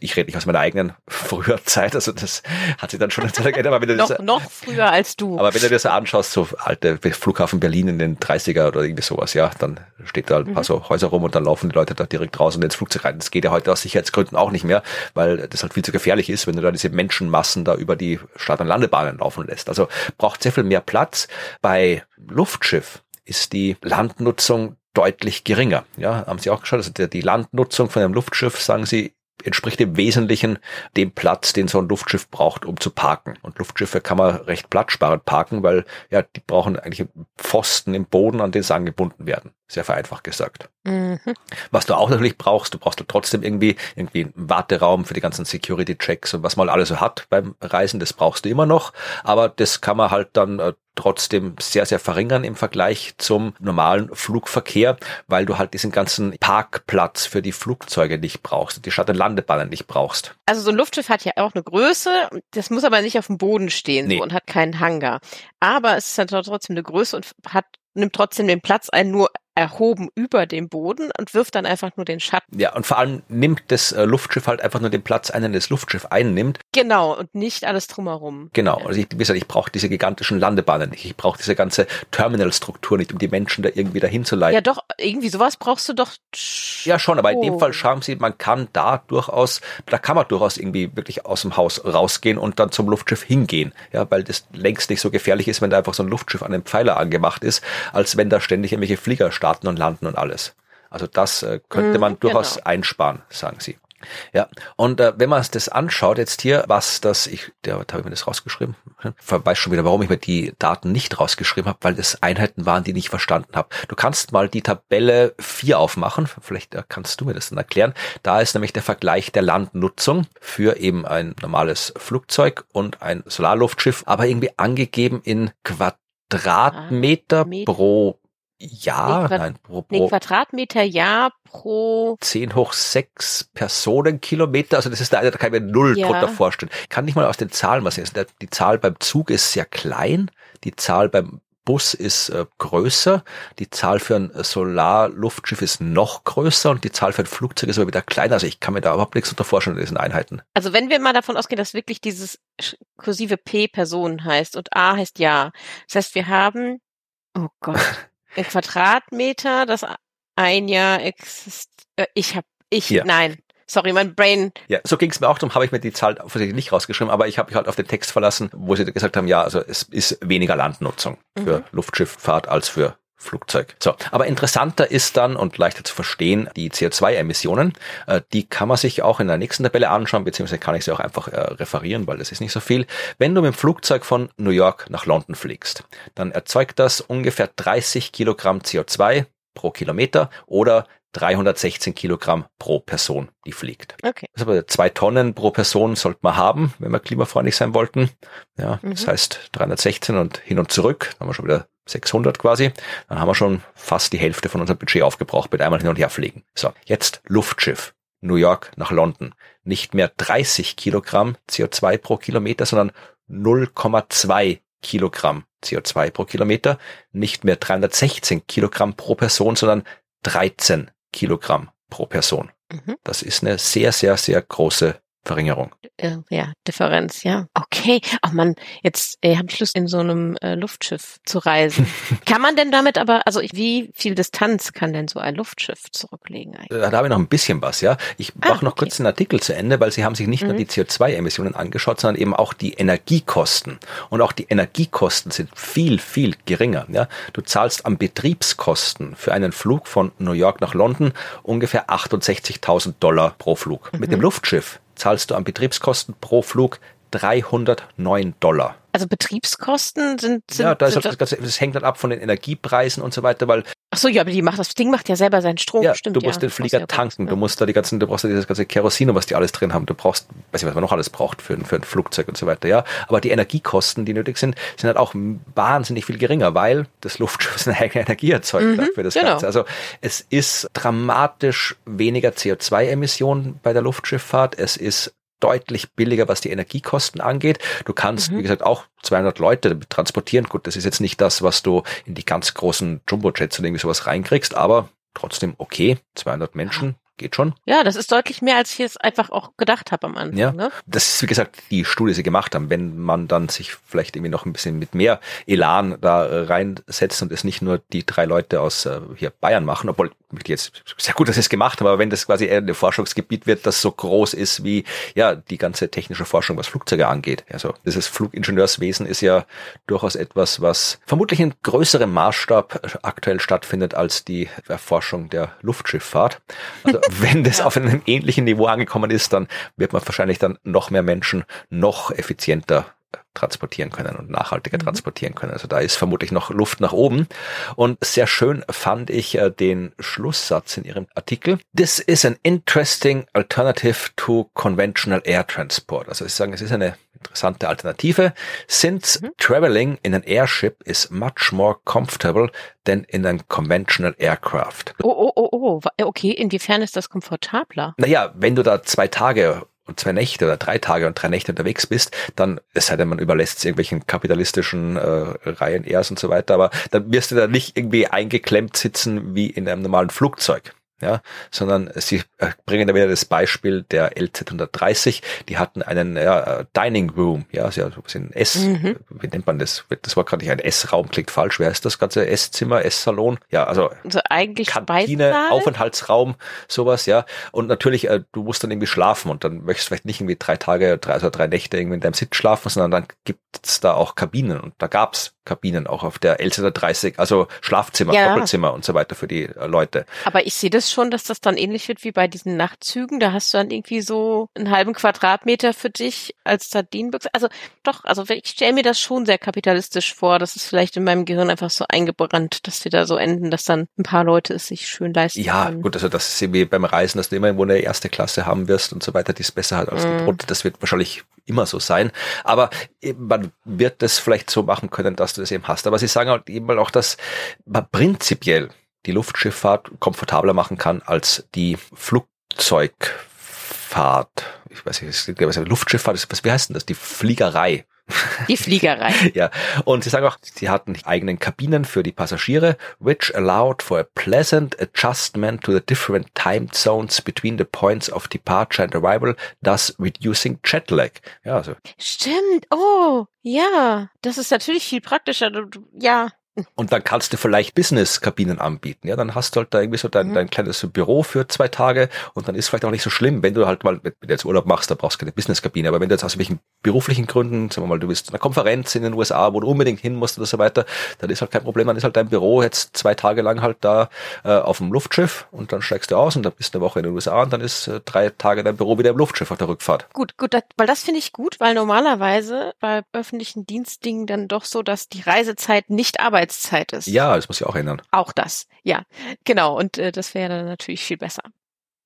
Speaker 3: ich rede nicht aus meiner eigenen früher Zeit, also das hat sich dann schon [laughs] geändert.
Speaker 2: Aber wenn du noch, das, noch früher als du.
Speaker 3: Aber wenn du dir so anschaust, so alte Flughafen Berlin in den 30er oder irgendwie sowas, ja, dann steht da ein paar mhm. so Häuser rum und dann laufen die Leute da direkt raus und ins Flugzeug rein. Das geht ja heute aus Sicherheitsgründen auch nicht mehr, weil das halt viel zu gefährlich ist, wenn du da diese Menschenmassen da über die Start- und Landebahnen laufen lässt. Also braucht sehr viel mehr Platz. Bei Luftschiff ist die Landnutzung deutlich geringer. Ja, haben Sie auch geschaut, also die Landnutzung von einem Luftschiff, sagen Sie, entspricht im Wesentlichen dem Platz, den so ein Luftschiff braucht, um zu parken. Und Luftschiffe kann man recht platzsparend parken, weil ja, die brauchen eigentlich Pfosten im Boden, an den sie angebunden werden. Sehr vereinfacht gesagt. Mhm. Was du auch natürlich brauchst, du brauchst du trotzdem irgendwie, irgendwie einen Warteraum für die ganzen Security-Checks und was man alles so hat beim Reisen, das brauchst du immer noch. Aber das kann man halt dann äh, trotzdem sehr, sehr verringern im Vergleich zum normalen Flugverkehr, weil du halt diesen ganzen Parkplatz für die Flugzeuge nicht brauchst, die Stadt- und Landebahnen nicht brauchst.
Speaker 2: Also so ein Luftschiff hat ja auch eine Größe, das muss aber nicht auf dem Boden stehen nee. so, und hat keinen Hangar. Aber es ist dann trotzdem eine Größe und hat nimmt trotzdem den Platz ein, nur erhoben über dem Boden und wirft dann einfach nur den Schatten.
Speaker 3: Ja, und vor allem nimmt das äh, Luftschiff halt einfach nur den Platz ein, den das Luftschiff einnimmt.
Speaker 2: Genau, und nicht alles drumherum.
Speaker 3: Genau, also ich, wie gesagt, ich brauche diese gigantischen Landebahnen nicht, ich brauche diese ganze Terminalstruktur nicht, um die Menschen da irgendwie dahin zu leiten.
Speaker 2: Ja doch, irgendwie sowas brauchst du doch.
Speaker 3: Ja schon, aber in dem Fall schauen Sie, man kann da durchaus, da kann man durchaus irgendwie wirklich aus dem Haus rausgehen und dann zum Luftschiff hingehen, ja, weil das längst nicht so gefährlich ist, wenn da einfach so ein Luftschiff an einem Pfeiler angemacht ist, als wenn da ständig irgendwelche Flieger starten starten und landen und alles. Also das äh, könnte man mm, durchaus genau. einsparen, sagen sie. Ja, und äh, wenn man das anschaut jetzt hier, was das, ich, der habe ich mir das rausgeschrieben, weiß schon wieder, warum ich mir die Daten nicht rausgeschrieben habe, weil das Einheiten waren, die ich nicht verstanden habe. Du kannst mal die Tabelle 4 aufmachen, vielleicht äh, kannst du mir das dann erklären. Da ist nämlich der Vergleich der Landnutzung für eben ein normales Flugzeug und ein Solarluftschiff, aber irgendwie angegeben in Quadratmeter ah, pro ja,
Speaker 2: nee, nein, pro, pro nee, Quadratmeter Jahr pro
Speaker 3: 10 hoch 6 Personenkilometer. Also das ist da, da kann ich mir null ja. drunter vorstellen. kann nicht mal aus den Zahlen was sehen. Die Zahl beim Zug ist sehr klein, die Zahl beim Bus ist äh, größer, die Zahl für ein Solarluftschiff ist noch größer und die Zahl für ein Flugzeug ist aber wieder kleiner. Also ich kann mir da überhaupt nichts unter vorstellen in diesen Einheiten.
Speaker 2: Also wenn wir mal davon ausgehen, dass wirklich dieses kursive P Personen heißt und A heißt Ja. Das heißt, wir haben, oh Gott. [laughs] Quadratmeter, das ein Jahr existiert. Äh, ich habe, ich, ja. nein. Sorry, mein Brain.
Speaker 3: Ja, so ging es mir auch, darum habe ich mir die Zahl offensichtlich nicht rausgeschrieben, aber ich habe mich halt auf den Text verlassen, wo sie gesagt haben, ja, also es ist weniger Landnutzung für mhm. Luftschifffahrt als für Flugzeug. So, aber interessanter ist dann und leichter zu verstehen die CO2-Emissionen. Äh, die kann man sich auch in der nächsten Tabelle anschauen, beziehungsweise kann ich sie auch einfach äh, referieren, weil das ist nicht so viel. Wenn du mit dem Flugzeug von New York nach London fliegst, dann erzeugt das ungefähr 30 Kilogramm CO2 pro Kilometer oder 316 Kilogramm pro Person, die fliegt. Okay. Das ist aber zwei Tonnen pro Person sollte man haben, wenn wir klimafreundlich sein wollten. Ja, mhm. das heißt 316 und hin und zurück, dann haben wir schon wieder 600 quasi. Dann haben wir schon fast die Hälfte von unserem Budget aufgebraucht mit einmal hin und her fliegen. So, jetzt Luftschiff. New York nach London. Nicht mehr 30 Kilogramm CO2 pro Kilometer, sondern 0,2 Kilogramm CO2 pro Kilometer. Nicht mehr 316 Kilogramm pro Person, sondern 13 Kilogramm pro Person. Mhm. Das ist eine sehr, sehr, sehr große Verringerung.
Speaker 2: Äh, ja, Differenz, ja. Okay, ach man, jetzt äh, habe ich Lust, in so einem äh, Luftschiff zu reisen. [laughs] kann man denn damit aber, also wie viel Distanz kann denn so ein Luftschiff zurücklegen eigentlich?
Speaker 3: Da habe ich noch ein bisschen was, ja. Ich ah, mache noch okay. kurz den Artikel zu Ende, weil Sie haben sich nicht mhm. nur die CO2-Emissionen angeschaut, sondern eben auch die Energiekosten. Und auch die Energiekosten sind viel, viel geringer. Ja. Du zahlst am Betriebskosten für einen Flug von New York nach London ungefähr 68.000 Dollar pro Flug. Mhm. Mit dem Luftschiff zahlst du an Betriebskosten pro Flug 309 Dollar.
Speaker 2: Also Betriebskosten sind, sind
Speaker 3: ja, da ist halt das, Ganze, das hängt dann ab von den Energiepreisen und so weiter, weil
Speaker 2: Ach so, ja, aber die macht das Ding macht ja selber seinen Strom,
Speaker 3: ja, stimmt. Du musst ja, den Flieger ja tanken, ja. du musst da die ganzen, du brauchst da dieses ganze Kerosin und was die alles drin haben. Du brauchst, weiß nicht, was man noch alles braucht für, für ein Flugzeug und so weiter, ja. Aber die Energiekosten, die nötig sind, sind halt auch wahnsinnig viel geringer, weil das Luftschiff [laughs] seine eigene Energie erzeugt mhm, für das genau. Ganze. Also es ist dramatisch weniger CO2-Emissionen bei der Luftschifffahrt. Es ist deutlich billiger, was die Energiekosten angeht. Du kannst, mhm. wie gesagt, auch 200 Leute transportieren. Gut, das ist jetzt nicht das, was du in die ganz großen Jumbo-Jets oder irgendwie sowas reinkriegst, aber trotzdem okay. 200 Menschen geht schon.
Speaker 2: Ja, das ist deutlich mehr, als ich es einfach auch gedacht habe am Anfang.
Speaker 3: Ja, ne? das ist wie gesagt die Studie, die sie gemacht haben. Wenn man dann sich vielleicht irgendwie noch ein bisschen mit mehr Elan da reinsetzt und es nicht nur die drei Leute aus äh, hier Bayern machen, obwohl jetzt sehr gut, dass sie es gemacht haben, aber wenn das quasi eher ein Forschungsgebiet wird, das so groß ist wie ja die ganze technische Forschung, was Flugzeuge angeht. Also dieses Flugingenieurswesen ist ja durchaus etwas, was vermutlich in größerem Maßstab aktuell stattfindet als die Erforschung der Luftschifffahrt. Also wenn das auf einem ähnlichen Niveau angekommen ist, dann wird man wahrscheinlich dann noch mehr Menschen noch effizienter transportieren können und nachhaltiger mhm. transportieren können. Also da ist vermutlich noch Luft nach oben. Und sehr schön fand ich äh, den Schlusssatz in Ihrem Artikel. This is an interesting alternative to conventional air transport. Also Sie sagen, es ist eine interessante Alternative. Since mhm. traveling in an airship is much more comfortable than in a conventional aircraft.
Speaker 2: Oh, oh, oh, oh. Okay, inwiefern ist das komfortabler?
Speaker 3: Naja, wenn du da zwei Tage und zwei Nächte oder drei Tage und drei Nächte unterwegs bist, dann, es sei denn, man überlässt es irgendwelchen kapitalistischen äh, Reihen erst und so weiter, aber dann wirst du da nicht irgendwie eingeklemmt sitzen wie in einem normalen Flugzeug ja, sondern sie äh, bringen da wieder das Beispiel der LZ 130, die hatten einen ja, Dining Room, ja, also ein S, mhm. wie nennt man das? Das war gerade nicht ein S-Raum, klingt falsch, wer ist das ganze Esszimmer, Esssalon? Ja, also,
Speaker 2: also eigentlich
Speaker 3: Kantine? Aufenthaltsraum, sowas, ja. Und natürlich, äh, du musst dann irgendwie schlafen und dann möchtest du vielleicht nicht irgendwie drei Tage, drei, also drei Nächte irgendwie in deinem Sitz schlafen, sondern dann gibt's da auch Kabinen und da gab's Kabinen auch auf der LZ 130, also Schlafzimmer, ja. Doppelzimmer und so weiter für die äh, Leute.
Speaker 2: Aber ich sehe das schon, dass das dann ähnlich wird wie bei diesen Nachtzügen. Da hast du dann irgendwie so einen halben Quadratmeter für dich als Sardinenbüchse. Also doch, also ich stelle mir das schon sehr kapitalistisch vor. Das ist vielleicht in meinem Gehirn einfach so eingebrannt, dass wir da so enden, dass dann ein paar Leute es sich schön leisten
Speaker 3: ja,
Speaker 2: können.
Speaker 3: Ja, gut, also das ist wie beim Reisen, dass du immer irgendwo eine erste Klasse haben wirst und so weiter, die ist besser halt als mm. die Brot. Das wird wahrscheinlich immer so sein. Aber man wird das vielleicht so machen können, dass du das eben hast. Aber sie sagen halt eben auch, dass man prinzipiell die Luftschifffahrt komfortabler machen kann als die Flugzeugfahrt. Ich weiß nicht, was Luftschifffahrt ist, was, wie heißt denn das? Die Fliegerei.
Speaker 2: Die Fliegerei. [laughs]
Speaker 3: ja. Und sie sagen auch, sie hatten eigenen Kabinen für die Passagiere, which allowed for a pleasant adjustment to the different time zones between the points of departure and arrival, thus reducing jet lag. Ja, also.
Speaker 2: Stimmt. Oh, ja. Das ist natürlich viel praktischer. Ja,
Speaker 3: und dann kannst du vielleicht Business-Kabinen anbieten. Ja, dann hast du halt da irgendwie so dein, mhm. dein kleines Büro für zwei Tage und dann ist vielleicht auch nicht so schlimm, wenn du halt mal, wenn du jetzt Urlaub machst, da brauchst du keine Business-Kabine. Aber wenn du jetzt aus welchen beruflichen Gründen, sagen wir mal, du bist in einer Konferenz in den USA, wo du unbedingt hin musst oder so weiter, dann ist halt kein Problem, dann ist halt dein Büro jetzt zwei Tage lang halt da äh, auf dem Luftschiff und dann steigst du aus und dann bist du eine Woche in den USA und dann ist äh, drei Tage dein Büro wieder im Luftschiff auf der Rückfahrt.
Speaker 2: Gut, gut, das, weil das finde ich gut, weil normalerweise bei öffentlichen Dienstdingen dann doch so, dass die Reisezeit nicht Arbeitszeit ist.
Speaker 3: Ja, das muss ich auch ändern.
Speaker 2: Auch das, ja, genau. Und äh, das wäre dann natürlich viel besser.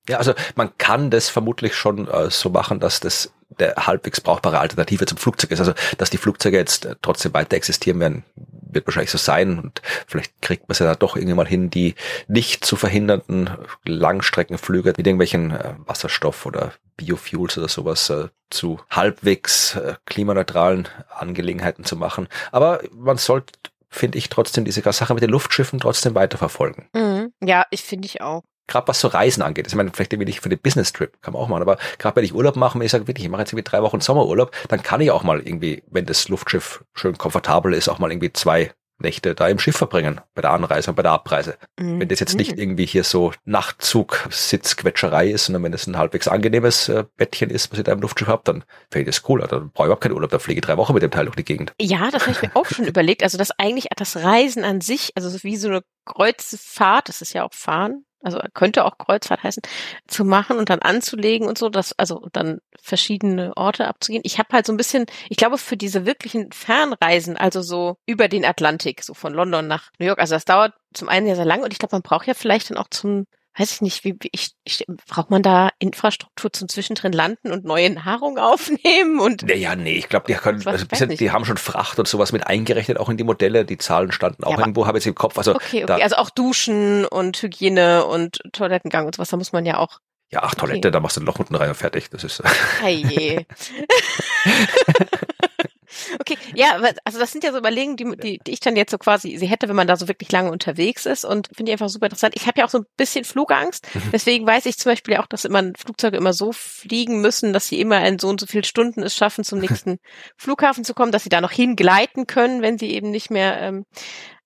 Speaker 3: Ja, also man kann das vermutlich schon äh, so machen, dass das der halbwegs brauchbare Alternative zum Flugzeug ist. Also, dass die Flugzeuge jetzt äh, trotzdem weiter existieren werden, wird wahrscheinlich so sein und vielleicht kriegt man es ja dann doch irgendwann mal hin, die nicht zu verhindernden Langstreckenflüge mit irgendwelchen äh, Wasserstoff oder Biofuels oder sowas äh, zu halbwegs äh, klimaneutralen Angelegenheiten zu machen. Aber man sollte finde ich trotzdem diese Sache mit den Luftschiffen trotzdem weiterverfolgen.
Speaker 2: Mhm. Ja, ich finde ich auch
Speaker 3: gerade was so Reisen angeht. Ich meine, vielleicht irgendwie nicht für den Business-Trip, kann man auch machen, aber gerade wenn ich Urlaub mache, wenn ich sage, wirklich, ich mache jetzt irgendwie drei Wochen Sommerurlaub, dann kann ich auch mal irgendwie, wenn das Luftschiff schön komfortabel ist, auch mal irgendwie zwei Nächte da im Schiff verbringen, bei der Anreise und bei der Abreise. Mhm. Wenn das jetzt nicht irgendwie hier so Nachtzug, Sitzquetscherei ist, sondern wenn es ein halbwegs angenehmes äh, Bettchen ist, was ich da im Luftschiff habe, dann finde ich das cool. Dann brauche ich überhaupt keinen Urlaub, dann fliege ich drei Wochen mit dem Teil durch die Gegend.
Speaker 2: Ja, das habe ich mir auch schon überlegt. Also das eigentlich das Reisen an sich, also wie so eine Kreuzfahrt, das ist ja auch Fahren, also könnte auch Kreuzfahrt heißen, zu machen und dann anzulegen und so, das, also dann verschiedene Orte abzugehen. Ich habe halt so ein bisschen, ich glaube, für diese wirklichen Fernreisen, also so über den Atlantik, so von London nach New York, also das dauert zum einen ja sehr lang und ich glaube, man braucht ja vielleicht dann auch zum weiß ich nicht, wie, ich, ich, braucht man da Infrastruktur zum Zwischendrin landen und neue Nahrung [laughs] aufnehmen und
Speaker 3: ja, nee, ich glaube, die können, also bisschen, die haben schon Fracht und sowas mit eingerechnet, auch in die Modelle. Die Zahlen standen auch ja, irgendwo, habe ich im Kopf. Also
Speaker 2: okay, okay, also auch Duschen und Hygiene und Toilettengang und sowas, da muss man ja auch
Speaker 3: Ja, ach, Toilette, okay. da machst du ein Loch unten rein und fertig. Das ist.
Speaker 2: Hey. [laughs] [laughs] Okay, ja, also das sind ja so Überlegungen, die, die, die ich dann jetzt so quasi sie hätte, wenn man da so wirklich lange unterwegs ist und finde ich einfach super interessant. Ich habe ja auch so ein bisschen Flugangst, mhm. deswegen weiß ich zum Beispiel auch, dass immer Flugzeuge immer so fliegen müssen, dass sie immer in so und so viel Stunden es schaffen, zum nächsten [laughs] Flughafen zu kommen, dass sie da noch hingleiten können, wenn sie eben nicht mehr ähm,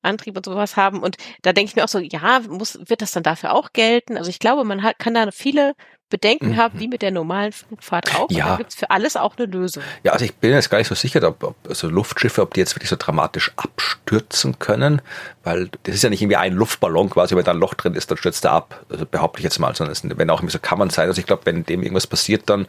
Speaker 2: Antrieb und sowas haben. Und da denke ich mir auch so, ja, muss, wird das dann dafür auch gelten? Also ich glaube, man hat, kann da viele Bedenken mhm. habe, wie mit der normalen Flugfahrt auch. Ja. Da gibt es für alles auch eine Lösung.
Speaker 3: Ja, also ich bin jetzt gar nicht so sicher, ob, ob also Luftschiffe, ob die jetzt wirklich so dramatisch abstürzen können, weil das ist ja nicht irgendwie ein Luftballon quasi, wenn da ein Loch drin ist, dann stürzt er ab. Also behaupte ich jetzt mal, sondern es werden auch irgendwie so Kammern sein. Also ich glaube, wenn dem irgendwas passiert, dann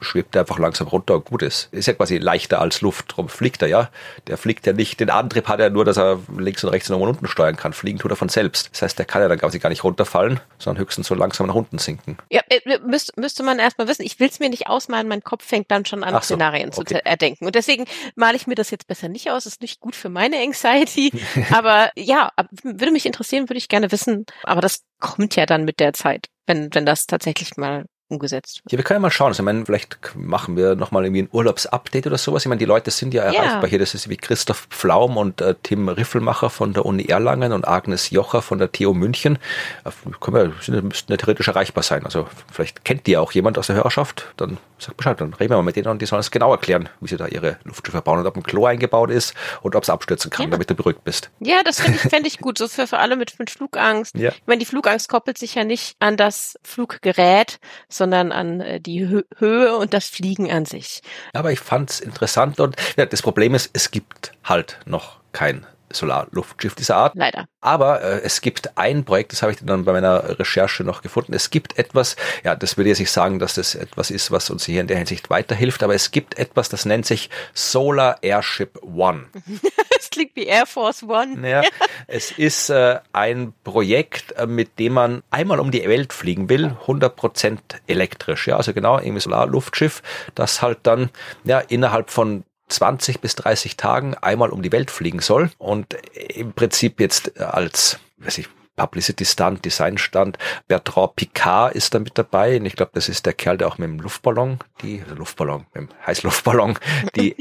Speaker 3: schwebt er einfach langsam runter und gut ist. Ist ja quasi leichter als Luft, darum fliegt er ja. Der fliegt ja nicht, den Antrieb hat er nur, dass er links und rechts und unten steuern kann. Fliegen tut er von selbst. Das heißt, der kann ja dann quasi gar nicht runterfallen, sondern höchstens so langsam nach unten sinken.
Speaker 2: Ja, äh, müsst, müsste man erstmal wissen. Ich will es mir nicht ausmalen, mein Kopf fängt dann schon an, so, Szenarien okay. zu erdenken. Und deswegen male ich mir das jetzt besser nicht aus. Ist nicht gut für meine Anxiety. [laughs] aber ja, würde mich interessieren, würde ich gerne wissen. Aber das kommt ja dann mit der Zeit, wenn, wenn das tatsächlich mal umgesetzt
Speaker 3: wird. Ja, wir können ja mal schauen. Also, ich meine, vielleicht machen wir nochmal irgendwie ein Urlaubsupdate oder sowas. Ich meine, die Leute sind ja erreichbar ja. hier. Das ist wie Christoph Pflaum und äh, Tim Riffelmacher von der Uni Erlangen und Agnes Jocher von der TU München. Äh, können wir, müssten ja theoretisch erreichbar sein. Also vielleicht kennt die ja auch jemand aus der Hörerschaft. Dann sagt Bescheid, dann reden wir mal mit denen und die sollen es genau erklären, wie sie da ihre Luftschiffe bauen und ob ein Klo eingebaut ist und ob es abstürzen kann, ja. damit du beruhigt bist.
Speaker 2: Ja, das finde ich, fänd ich gut. So für, für alle mit, mit Flugangst. Ja. Ich meine, die Flugangst koppelt sich ja nicht an das Fluggerät, sondern an äh, die Hö Höhe und das Fliegen an sich.
Speaker 3: Aber ich fand es interessant und ja, das Problem ist, es gibt halt noch kein Solarluftschiff dieser Art.
Speaker 2: Leider.
Speaker 3: Aber äh, es gibt ein Projekt, das habe ich dann bei meiner Recherche noch gefunden. Es gibt etwas, ja, das würde jetzt nicht sagen, dass das etwas ist, was uns hier in der Hinsicht weiterhilft, aber es gibt etwas, das nennt sich Solar Airship One. [laughs]
Speaker 2: Es klingt wie Air Force One.
Speaker 3: Ja, es ist äh, ein Projekt, äh, mit dem man einmal um die Welt fliegen will, 100% elektrisch. Ja, also genau, irgendwie Solarluftschiff, das halt dann ja innerhalb von 20 bis 30 Tagen einmal um die Welt fliegen soll und im Prinzip jetzt als, weiß ich, Publicity Stunt, Design Stand. Bertrand Picard ist da mit dabei. Und ich glaube, das ist der Kerl, der auch mit dem Luftballon, die also Luftballon, mit dem Heißluftballon, [laughs] die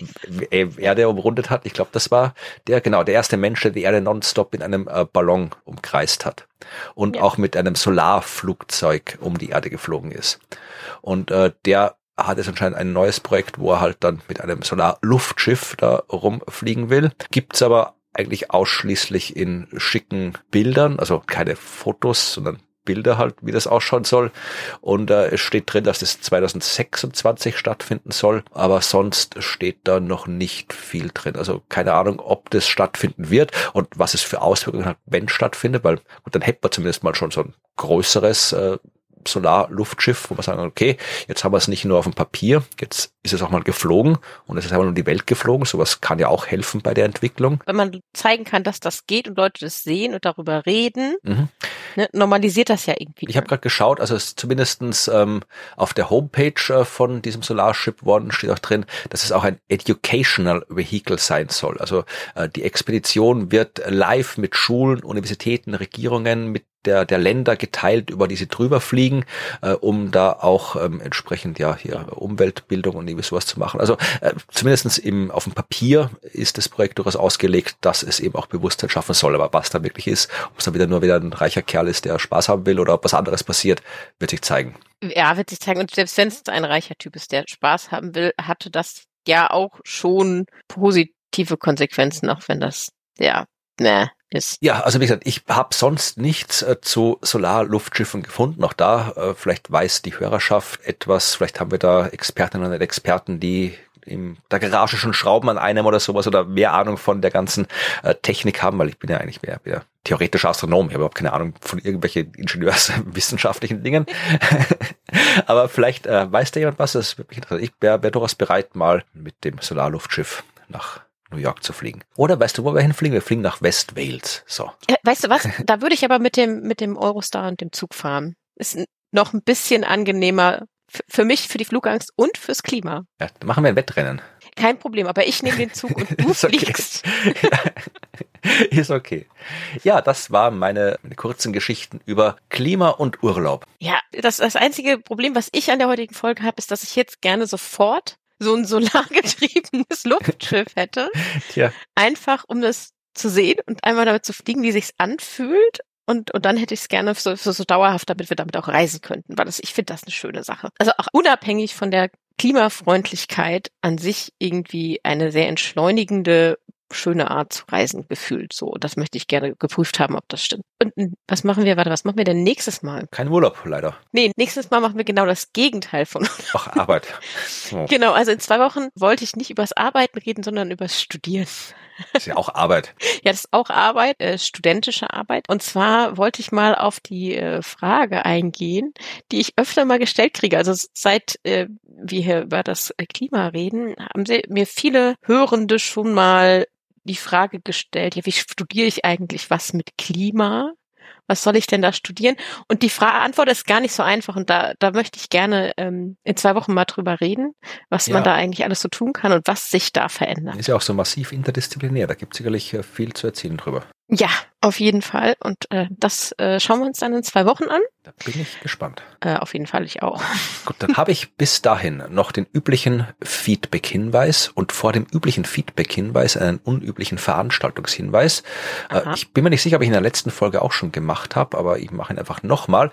Speaker 3: Erde umrundet hat. Ich glaube, das war der, genau, der erste Mensch, der die Erde nonstop in einem äh, Ballon umkreist hat. Und ja. auch mit einem Solarflugzeug um die Erde geflogen ist. Und äh, der hat es anscheinend ein neues Projekt, wo er halt dann mit einem Solarluftschiff da rumfliegen will. Gibt's aber eigentlich ausschließlich in schicken Bildern, also keine Fotos, sondern Bilder halt, wie das ausschauen soll. Und äh, es steht drin, dass das 2026 stattfinden soll, aber sonst steht da noch nicht viel drin. Also keine Ahnung, ob das stattfinden wird und was es für Auswirkungen hat, wenn stattfindet, weil gut, dann hätte man zumindest mal schon so ein größeres äh, Solarluftschiff, wo wir sagen, okay, jetzt haben wir es nicht nur auf dem Papier, jetzt ist es auch mal geflogen und es ist einmal um die Welt geflogen. Sowas kann ja auch helfen bei der Entwicklung.
Speaker 2: Wenn man zeigen kann, dass das geht und Leute das sehen und darüber reden, mhm. ne, normalisiert das ja irgendwie.
Speaker 3: Ich habe gerade geschaut, also es zumindestens ähm, auf der Homepage äh, von diesem Solarship One steht auch drin, dass es auch ein Educational Vehicle sein soll. Also äh, die Expedition wird live mit Schulen, Universitäten, Regierungen, mit der, der Länder geteilt, über die sie drüber fliegen, äh, um da auch ähm, entsprechend ja hier Umweltbildung und sowas zu machen. Also äh, zumindest im, auf dem Papier ist das Projekt durchaus ausgelegt, dass es eben auch Bewusstsein schaffen soll. Aber was da wirklich ist, ob es dann wieder nur wieder ein reicher Kerl ist, der Spaß haben will oder ob was anderes passiert, wird sich zeigen.
Speaker 2: Ja, wird sich zeigen. Und selbst wenn es ein reicher Typ ist, der Spaß haben will, hatte das ja auch schon positive Konsequenzen, auch wenn das ja ne, ist.
Speaker 3: Ja, also wie gesagt, ich habe sonst nichts äh, zu Solarluftschiffen gefunden. Auch da, äh, vielleicht weiß die Hörerschaft etwas, vielleicht haben wir da Expertinnen und Experten, die in der Garage schon schrauben an einem oder sowas oder mehr Ahnung von der ganzen äh, Technik haben, weil ich bin ja eigentlich mehr, mehr theoretischer Astronom, ich habe überhaupt keine Ahnung von irgendwelchen [laughs] ingenieurswissenschaftlichen Dingen. [laughs] Aber vielleicht äh, weiß da jemand was, das ist wirklich. Ich wäre wär durchaus bereit, mal mit dem Solarluftschiff nach New York zu fliegen. Oder weißt du, wo wir hinfliegen? Wir fliegen nach West Wales. So.
Speaker 2: Weißt du was? Da würde ich aber mit dem, mit dem Eurostar und dem Zug fahren. Ist noch ein bisschen angenehmer für mich, für die Flugangst und fürs Klima.
Speaker 3: Ja, machen wir ein Wettrennen.
Speaker 2: Kein Problem, aber ich nehme den Zug und du [laughs] fliegst. [laughs]
Speaker 3: Ist okay. Ja, das waren meine, meine kurzen Geschichten über Klima und Urlaub.
Speaker 2: Ja, das, das einzige Problem, was ich an der heutigen Folge habe, ist, dass ich jetzt gerne sofort so ein solargetriebenes [laughs] Luftschiff hätte.
Speaker 3: Tja.
Speaker 2: Einfach, um das zu sehen und einmal damit zu fliegen, wie sich's anfühlt. Und, und dann hätte ich es gerne so, so, so dauerhaft, damit wir damit auch reisen könnten, weil das, ich finde das eine schöne Sache. Also auch unabhängig von der Klimafreundlichkeit an sich irgendwie eine sehr entschleunigende schöne Art zu reisen gefühlt. So, das möchte ich gerne geprüft haben, ob das stimmt. Und was machen wir, warte, was machen wir denn nächstes Mal?
Speaker 3: Kein Urlaub, leider.
Speaker 2: Nee, nächstes Mal machen wir genau das Gegenteil von
Speaker 3: Ach, Arbeit. [laughs]
Speaker 2: Oh. Genau, also in zwei Wochen wollte ich nicht übers Arbeiten reden, sondern übers Studieren.
Speaker 3: Das ist ja auch Arbeit. [laughs]
Speaker 2: ja, das ist auch Arbeit, äh, studentische Arbeit. Und zwar wollte ich mal auf die äh, Frage eingehen, die ich öfter mal gestellt kriege. Also seit äh, wir hier über das Klima reden, haben sie mir viele Hörende schon mal die Frage gestellt, ja, wie studiere ich eigentlich was mit Klima? Was soll ich denn da studieren? Und die Frage, Antwort ist gar nicht so einfach und da, da möchte ich gerne ähm, in zwei Wochen mal drüber reden, was
Speaker 3: Ja.
Speaker 2: man da eigentlich alles so tun kann und was sich da verändert.
Speaker 3: Ist ja auch so massiv interdisziplinär. Da gibt es sicherlich äh, viel zu erzählen drüber.
Speaker 2: Ja, auf jeden Fall. Und äh, das äh, schauen wir uns dann in zwei Wochen an.
Speaker 3: Da bin ich gespannt.
Speaker 2: Äh, auf jeden Fall, ich auch.
Speaker 3: Gut, dann habe ich bis dahin noch den üblichen Feedback-Hinweis und vor dem üblichen Feedback-Hinweis einen unüblichen Veranstaltungshinweis. Äh, ich bin mir nicht sicher, ob ich in der letzten Folge auch schon gemacht habe, aber ich mache ihn einfach nochmal.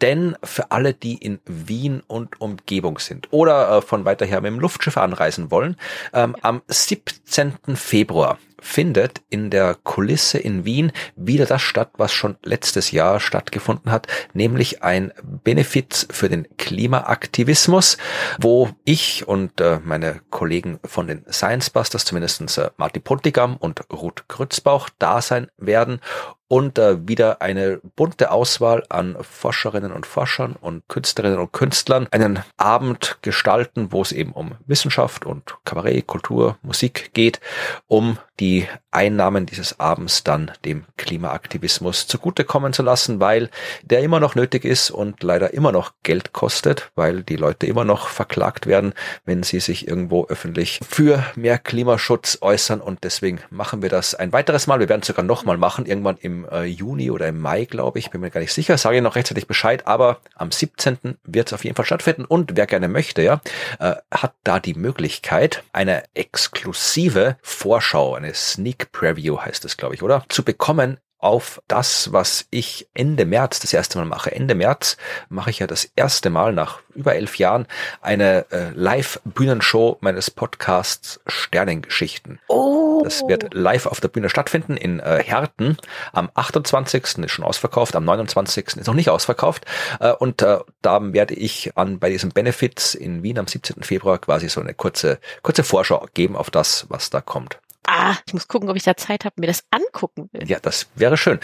Speaker 3: Denn für alle, die in Wien und Umgebung sind oder äh, von weiter her mit dem Luftschiff anreisen wollen, ähm, am 17. Februar findet in der Kulisse in Wien wieder das statt, was schon letztes Jahr stattgefunden hat, nämlich ein Benefiz für den Klimaaktivismus, wo ich und äh, meine Kollegen von den Science Busters, zumindest äh, Martin Pontigam und Ruth Grützbauch, da sein werden und äh, wieder eine bunte Auswahl an Forscherinnen und Forschern und Künstlerinnen und Künstlern einen Abend gestalten, wo es eben um Wissenschaft und Kabarett, Kultur, Musik geht, um die Einnahmen dieses Abends dann dem Klimaaktivismus zugutekommen zu lassen, weil der immer noch nötig ist und leider immer noch Geld kostet, weil die Leute immer noch verklagt werden, wenn sie sich irgendwo öffentlich für mehr Klimaschutz äußern und deswegen machen wir das ein weiteres Mal. Wir werden es sogar nochmal machen, irgendwann im äh, Juni oder im Mai, glaube ich, bin mir gar nicht sicher, sage ich noch rechtzeitig Bescheid, aber am 17. wird es auf jeden Fall stattfinden und wer gerne möchte, ja, äh, hat da die Möglichkeit, eine exklusive Vorschau, eine Sneak Preview heißt es, glaube ich, oder? Zu bekommen auf das, was ich Ende März das erste Mal mache. Ende März mache ich ja das erste Mal nach über elf Jahren eine äh, Live-Bühnenshow meines Podcasts Sternengeschichten.
Speaker 2: Oh.
Speaker 3: Das wird live auf der Bühne stattfinden in äh, Herten. Am 28. ist schon ausverkauft, am 29. ist noch nicht ausverkauft. Äh, und äh, da werde ich an bei diesem Benefits in Wien am 17. Februar quasi so eine kurze, kurze Vorschau geben auf das, was da kommt.
Speaker 2: Ah, ich muss gucken, ob ich da Zeit habe, mir das angucken will.
Speaker 3: Ja, das wäre schön.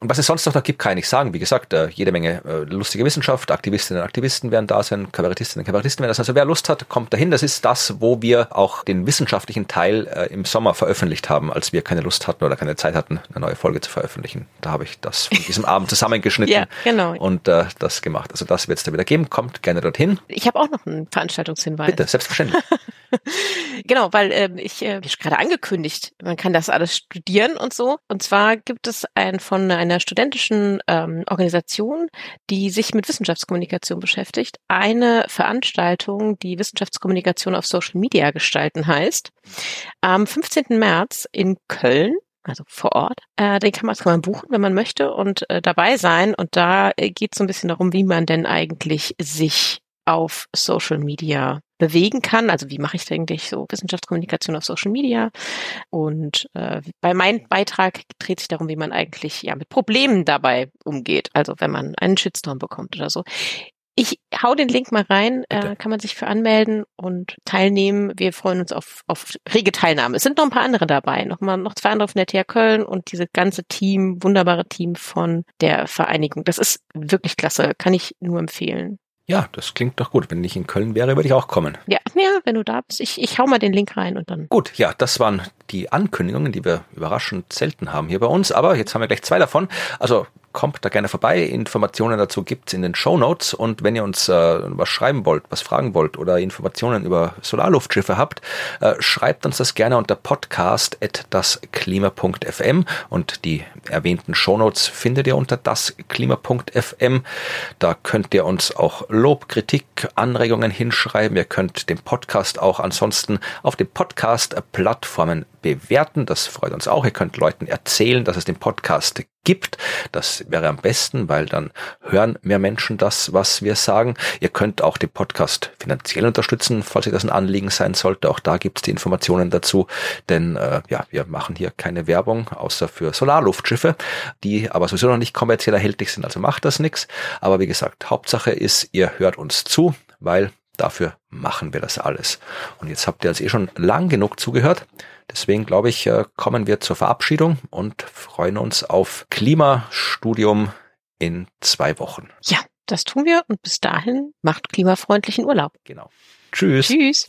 Speaker 3: Und was es sonst noch da gibt, kann ich nicht sagen. Wie gesagt, äh, jede Menge äh, lustige Wissenschaft, Aktivistinnen und Aktivisten werden da sein, Kabarettistinnen und Kabarettisten werden das. Also wer Lust hat, kommt dahin. Das ist das, wo wir auch den wissenschaftlichen Teil äh, im Sommer veröffentlicht haben, als wir keine Lust hatten oder keine Zeit hatten, eine neue Folge zu veröffentlichen. Da habe ich das von diesem [laughs] Abend zusammengeschnitten
Speaker 2: Ja, genau.
Speaker 3: und äh, das gemacht. Also das wird es da wieder geben. Kommt gerne dorthin.
Speaker 2: Ich habe auch noch einen Veranstaltungshinweis.
Speaker 3: Bitte, selbstverständlich. [laughs]
Speaker 2: Genau, weil ähm, ich äh, ich gerade angekündigt, man kann das alles studieren und so. Und zwar gibt es ein von einer studentischen ähm, Organisation, die sich mit Wissenschaftskommunikation beschäftigt, eine Veranstaltung, die Wissenschaftskommunikation auf Social Media gestalten heißt. Am 15. März in Köln. Also vor Ort. Äh, den kann man, kann man buchen, wenn man möchte und äh, dabei sein. Und da äh, geht es so ein bisschen darum, wie man denn eigentlich sich auf Social Media bewegen kann. Also wie mache ich denn eigentlich so Wissenschaftskommunikation auf Social Media? Und äh, bei meinem Beitrag dreht sich darum, wie man eigentlich ja mit Problemen dabei umgeht. Also wenn man einen Shitstorm bekommt oder so. Ich hau den Link mal rein, äh, kann man sich für anmelden und teilnehmen. Wir freuen uns auf, auf rege Teilnahme. Es sind noch ein paar andere dabei, noch mal noch zwei andere von der TH Köln und dieses ganze Team, wunderbare Team von der Vereinigung. Das ist wirklich klasse, kann ich nur empfehlen.
Speaker 3: Ja, das klingt doch gut. Wenn ich in Köln wäre, würde ich auch kommen.
Speaker 2: Ja, ja, wenn du da bist, ich, ich hau mal den Link rein und dann.
Speaker 3: Gut, ja, das waren die Ankündigungen, die wir überraschend selten haben hier bei uns. Aber jetzt haben wir gleich zwei davon. Also kommt da gerne vorbei. Informationen dazu gibt's in den Show Notes und wenn ihr uns äh, was schreiben wollt, was fragen wollt oder Informationen über Solarluftschiffe habt, äh, schreibt uns das gerne unter podcast@dasklima.fm und die erwähnten Show Notes findet ihr unter dasklima.fm. Da könnt ihr uns auch Lob, Kritik, Anregungen hinschreiben. Ihr könnt den Podcast auch ansonsten auf den Podcast-Plattformen bewerten. Das freut uns auch. Ihr könnt Leuten erzählen, dass es den Podcast gibt. Das wäre am besten, weil dann hören mehr Menschen das, was wir sagen. Ihr könnt auch den Podcast finanziell unterstützen, falls ihr das ein Anliegen sein sollte. Auch da gibt es die Informationen dazu. Denn äh, ja, wir machen hier keine Werbung, außer für Solarluftschiffe, die aber sowieso noch nicht kommerziell erhältlich sind, also macht das nichts. Aber wie gesagt, Hauptsache ist, ihr hört uns zu, weil Dafür machen wir das alles. Und jetzt habt ihr also eh schon lang genug zugehört. Deswegen glaube ich, äh, kommen wir zur Verabschiedung und freuen uns auf Klimastudium in zwei Wochen.
Speaker 2: Ja, das tun wir und bis dahin macht klimafreundlichen Urlaub.
Speaker 3: Genau. Tschüss.
Speaker 2: Tschüss.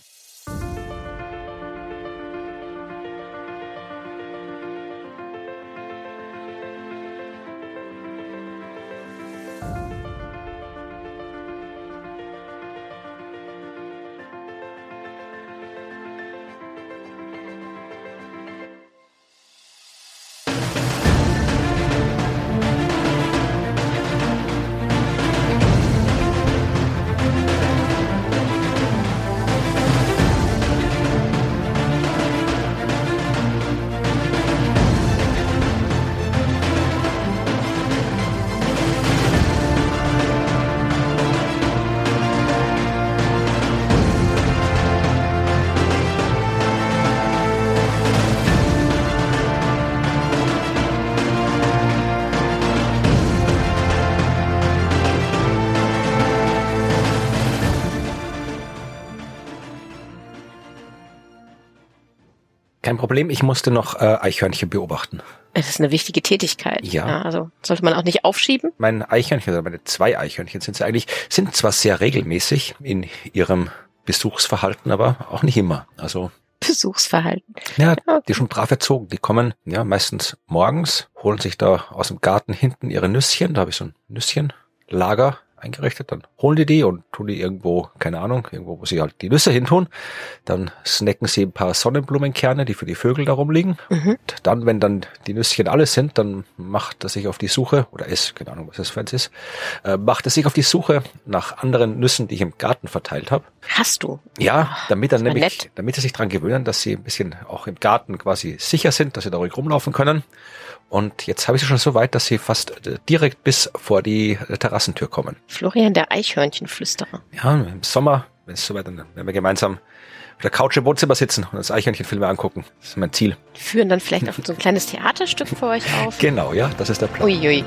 Speaker 3: Kein Problem, ich musste noch äh, Eichhörnchen beobachten.
Speaker 2: Das ist eine wichtige Tätigkeit.
Speaker 3: Ja.
Speaker 2: Also sollte man auch nicht aufschieben.
Speaker 3: Mein Eichhörnchen, oder meine zwei Eichhörnchen sind sie eigentlich, sind zwar sehr regelmäßig in ihrem Besuchsverhalten, aber auch nicht immer. Also
Speaker 2: Besuchsverhalten.
Speaker 3: ja, die schon brav erzogen. Die kommen ja meistens morgens, holen sich da aus dem Garten hinten ihre Nüsschen. Da habe ich so ein Nüsschenlager eingerichtet. Dann holen die die und tun die irgendwo, keine Ahnung, irgendwo, wo sie halt die Nüsse hin tun. Dann snacken sie ein paar Sonnenblumenkerne, die für die Vögel da rumliegen.
Speaker 2: Mhm.
Speaker 3: Und dann, wenn dann die Nüsschen alle sind, dann macht er sich auf die Suche, oder es, keine Ahnung, was das für eins ist, äh, macht er sich auf die Suche nach anderen Nüssen, die ich im Garten verteilt habe.
Speaker 2: Hast du?
Speaker 3: Ja, damit er
Speaker 2: wär
Speaker 3: nämlich,
Speaker 2: nett.
Speaker 3: damit sie sich dran gewöhnen, dass sie ein bisschen auch im Garten quasi sicher sind, dass sie da ruhig rumlaufen können. Und jetzt habe ich sie schon so weit, dass sie fast äh, direkt bis vor die äh, Terrassentür kommen.
Speaker 2: Florian der Eichhörnchenflüsterer.
Speaker 3: Ja, im Sommer, wenn es soweit, dann werden wir gemeinsam auf der Couch im Wohnzimmer sitzen und das Eichhörnchenfilme angucken. Das ist mein Ziel.
Speaker 2: Führen dann vielleicht auch so ein kleines Theaterstück für euch auf. [laughs]
Speaker 3: Genau, ja, das ist der Plan.
Speaker 2: Uiui.